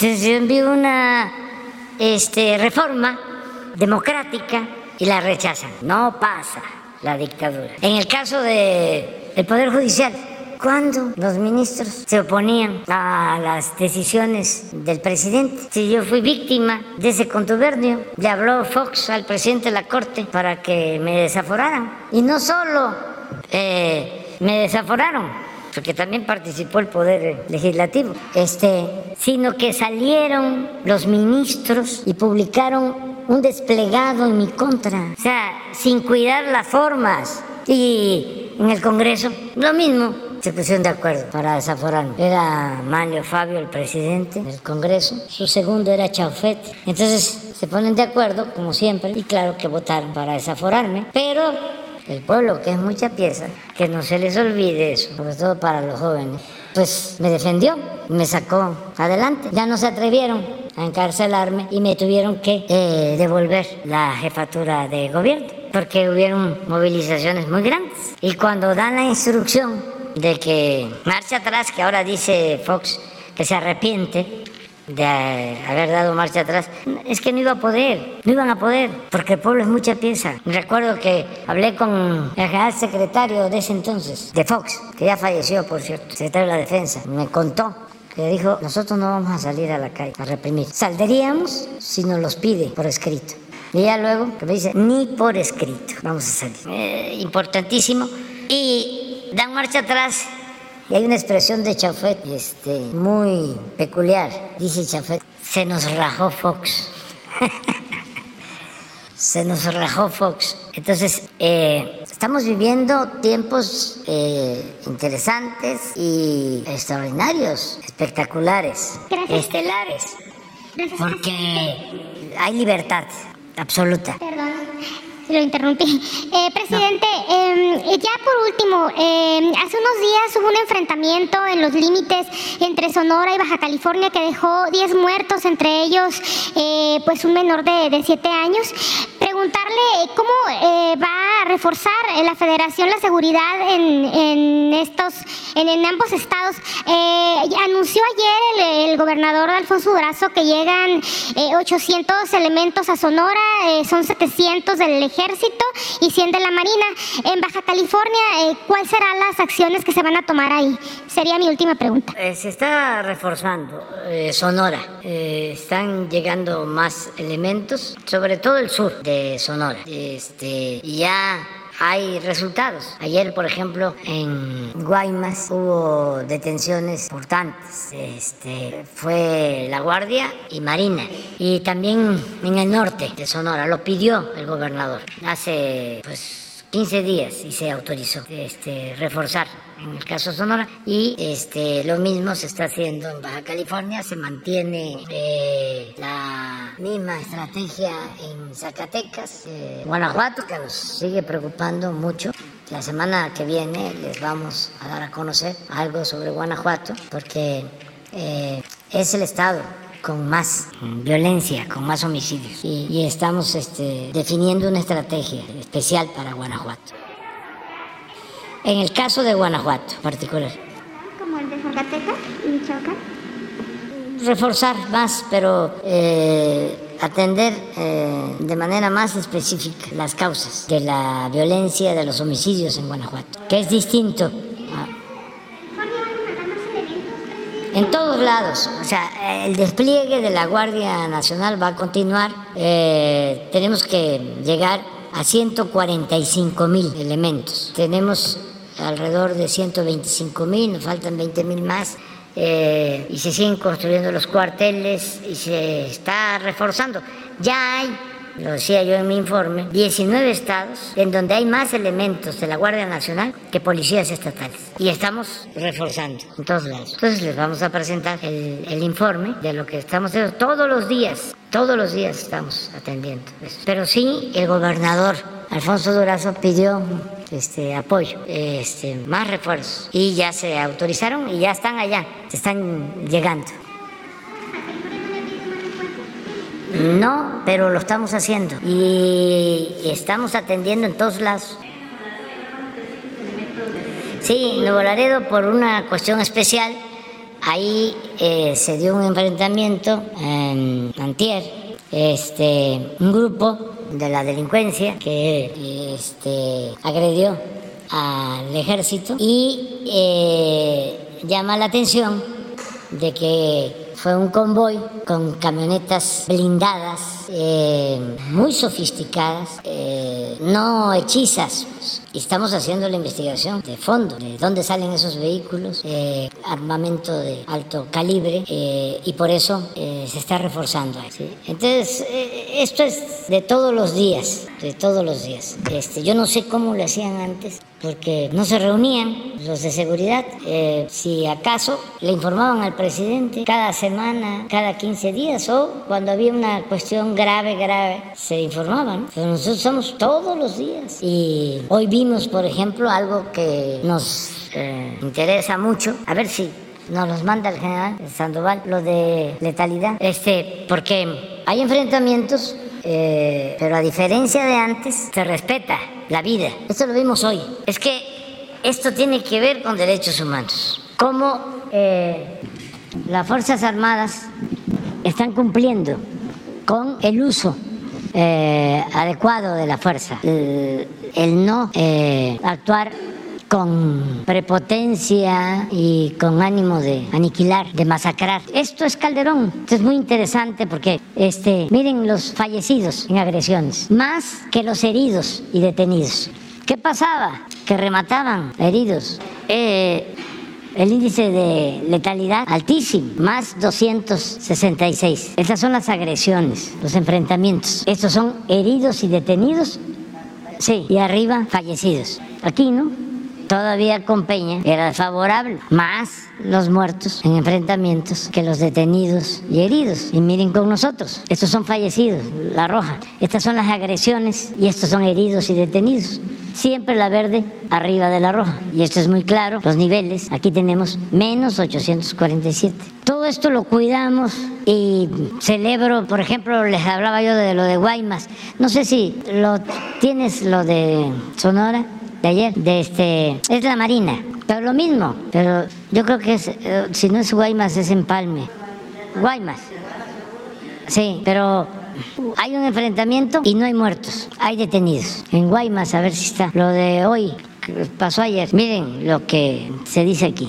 Entonces yo envío una este, reforma democrática y la rechazan. No pasa la dictadura. En el caso del Poder Judicial, cuando los ministros se oponían a las decisiones del presidente. Si yo fui víctima de ese contubernio, le habló Fox al presidente de la Corte para que me desaforaran. Y no solo eh, me desaforaron, porque también participó el Poder Legislativo, este, sino que salieron los ministros y publicaron un desplegado en mi contra, o sea, sin cuidar las formas. Y en el Congreso, lo mismo, se pusieron de acuerdo para desaforarme. Era Manlio Fabio, el presidente del Congreso, su segundo era Chaufet. Entonces se ponen de acuerdo, como siempre, y claro que votaron para desaforarme, pero el pueblo, que es mucha pieza, que no se les olvide eso, sobre todo para los jóvenes, pues me defendió, me sacó adelante. Ya no se atrevieron a encarcelarme y me tuvieron que eh, devolver la jefatura de gobierno, porque hubieron movilizaciones muy grandes. Y cuando dan la instrucción de que marcha atrás, que ahora dice Fox que se arrepiente, de haber dado marcha atrás, es que no iba a poder, no iban a poder, porque el pueblo es mucha pieza. Recuerdo que hablé con el general secretario de ese entonces, de Fox, que ya falleció, por cierto, secretario de la Defensa, me contó que dijo, nosotros no vamos a salir a la calle a reprimir, saldríamos si nos los pide por escrito. Y ya luego que me dice, ni por escrito vamos a salir. Eh, importantísimo. Y dan marcha atrás y hay una expresión de Chafet este, muy peculiar. Dice Chafet, se nos rajó Fox. se nos rajó Fox. Entonces, eh, estamos viviendo tiempos eh, interesantes y extraordinarios, espectaculares, estelares, porque hay libertad absoluta. Perdón. Lo interrumpí. Eh, presidente, em, ya por último, em, hace unos días hubo un enfrentamiento en los límites entre Sonora y Baja California que dejó 10 muertos, entre ellos eh, pues un menor de 7 años. Preguntarle cómo eh, va a reforzar la federación la seguridad en, estos, en, ambos estados. anunció ayer el, el, gobernador Alfonso Durazo que llegan 800 elementos a Sonora, son 700 del ejército y 100 de la marina. En Baja California, eh, ¿cuáles serán las acciones que se van a tomar ahí? Sería mi última pregunta. Eh, se está reforzando eh, Sonora. están llegando más elementos, sobre todo el sur de Sonora. Este, ya hay resultados. Ayer, por ejemplo, en Guaymas hubo detenciones importantes. Este, fue la Guardia y Marina. Y también en el norte de Sonora, lo pidió el gobernador hace pues 15 días y se autorizó este, reforzar en el caso Sonora y este, lo mismo se está haciendo en Baja California, se mantiene eh, la misma estrategia en Zacatecas, eh, Guanajuato, que nos sigue preocupando mucho. La semana que viene les vamos a dar a conocer algo sobre Guanajuato porque eh, es el estado con más violencia, con más homicidios. Y, estamos este, definiendo una estrategia especial para Guanajuato. En el caso de Guanajuato particular. ¿Como el de Zacatecas y Michoacán? Reforzar más, pero eh, atender eh, de manera más específica las causas de la violencia, de los homicidios en Guanajuato, que es distinto en todos lados. O sea, el despliegue de la Guardia Nacional va a continuar. Eh, tenemos que llegar a 145 mil elementos. Tenemos alrededor de 125 mil, nos faltan 20 mil más. Eh, y se siguen construyendo los cuarteles y se está reforzando. Ya hay lo decía yo en mi informe, 19 estados en donde hay más elementos de la Guardia Nacional que policías estatales. Y estamos reforzando en todos lados. Entonces les vamos a presentar el, informe de lo que estamos haciendo todos los días. Todos los días estamos atendiendo eso. Pero sí, el gobernador Alfonso Durazo pidió este apoyo, este, más refuerzos. Y ya se autorizaron y ya están allá, están llegando. No, pero lo estamos haciendo y estamos atendiendo en todos lados. Sí, Nuevo Laredo por una cuestión especial. Ahí eh, se dio un enfrentamiento en Antier, este, un grupo de la delincuencia que este, agredió al ejército y eh, llama la atención de que fue un convoy con camionetas blindadas, eh, muy sofisticadas, eh, no hechizas. Estamos haciendo la investigación de fondo, de dónde salen esos vehículos, eh, armamento de alto calibre, y por eso se está reforzando. Entonces, esto es de todos los días, de todos los días. Este, yo no sé cómo lo hacían antes, porque no se reunían los de seguridad. Eh, si acaso le informaban al presidente cada semana, cada 15 días o cuando había una cuestión grave, grave, se informaban. Pero nosotros somos todos los días. Y hoy vimos, por ejemplo, algo que nos eh, interesa mucho. A ver si nos los manda el general Sandoval, lo de letalidad. Este, porque hay enfrentamientos eh, pero a diferencia de antes, se respeta la vida. Esto lo vimos hoy. Es que esto tiene que ver con derechos humanos. Cómo eh, las Fuerzas Armadas están cumpliendo con el uso eh, adecuado de la fuerza, el, no actuar con prepotencia y con ánimo de aniquilar, de masacrar. Esto es Calderón. Esto es muy interesante porque, este, miren los fallecidos en agresiones, más que los heridos y detenidos. ¿Qué pasaba? Que remataban heridos. Eh, el índice de letalidad altísimo, más 266. Estas son las agresiones, los enfrentamientos. Estos son heridos y detenidos, sí, y arriba fallecidos. Aquí, ¿no? Todavía con Peña era favorable, más los muertos en enfrentamientos que los detenidos y heridos. Y miren con nosotros, estos son fallecidos, la roja, estas son las agresiones y estos son heridos y detenidos. Siempre la verde arriba de la roja. Y esto es muy claro, los niveles, aquí tenemos menos 847. Todo esto lo cuidamos y celebro, por ejemplo, les hablaba yo de lo de Guaymas. No sé si lo tienes lo de Sonora de ayer, de este, es la Marina, pero lo mismo, pero yo creo que es, eh, si no es Guaymas, es Empalme. Guaymas. Sí, pero hay un enfrentamiento y no hay muertos, hay detenidos. En Guaymas, a ver si está. Lo de hoy, pasó ayer, miren lo que se dice aquí.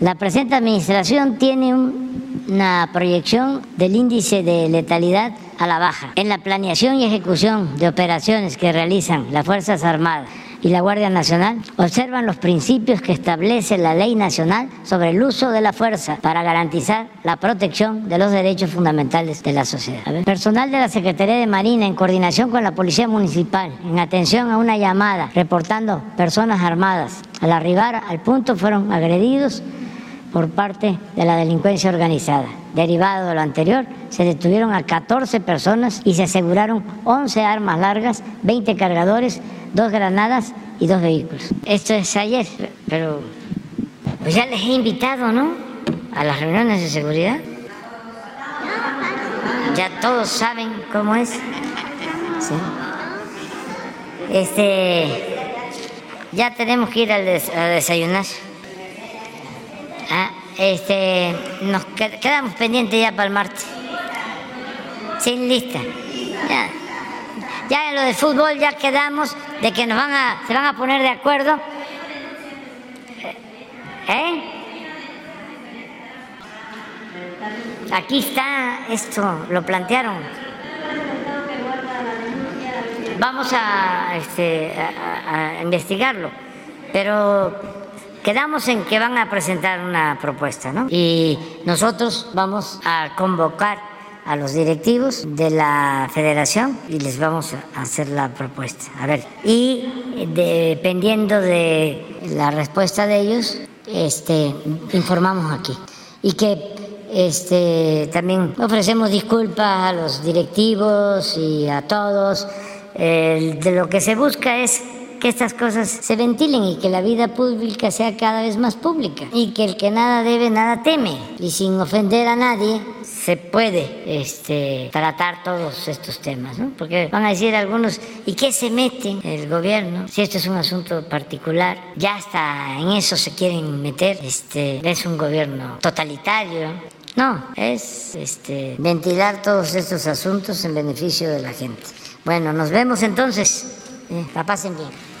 La presente administración tiene un- una proyección del índice de letalidad a la baja en la planeación y ejecución de operaciones que realizan las Fuerzas Armadas y la Guardia Nacional observan los principios que establece la ley nacional sobre el uso de la fuerza para garantizar la protección de los derechos fundamentales de la sociedad. Personal de la Secretaría de Marina en coordinación con la Policía Municipal en atención a una llamada reportando personas armadas. Al arribar al punto fueron agredidos por parte de la delincuencia organizada. Derivado de lo anterior, se detuvieron a 14 personas y se aseguraron 11 armas largas, 20 cargadores, dos granadas y dos vehículos. Esto es ayer, pero pues ya les he invitado, ¿no? A las reuniones de seguridad. Ya todos saben cómo es. Este, ya tenemos que ir a desayunar. Ah, este, nos qued- quedamos pendientes ya para el martes. Sin lista. Ya. Ya en lo de fútbol ya quedamos de que nos van a, se van a poner de acuerdo. ¿Eh? Aquí está esto, lo plantearon. Vamos a, este, investigarlo, pero quedamos en que van a presentar una propuesta, ¿no? Y nosotros vamos a convocar a los directivos de la federación y les vamos a hacer la propuesta. A ver, y dependiendo de la respuesta de ellos, este, informamos aquí. Y que este, también ofrecemos disculpas a los directivos y a todos. De lo que se busca es que estas cosas se ventilen y que la vida pública sea cada vez más pública y que el que nada debe nada teme y sin ofender a nadie se puede este, tratar todos estos temas, ¿no? Porque van a decir algunos, ¿y qué se mete el gobierno si esto es un asunto particular? Ya hasta en eso se quieren meter, este, es un gobierno totalitario. No, es este, ventilar todos estos asuntos en beneficio de la gente. Bueno, nos vemos entonces. Eh, la pasen bien.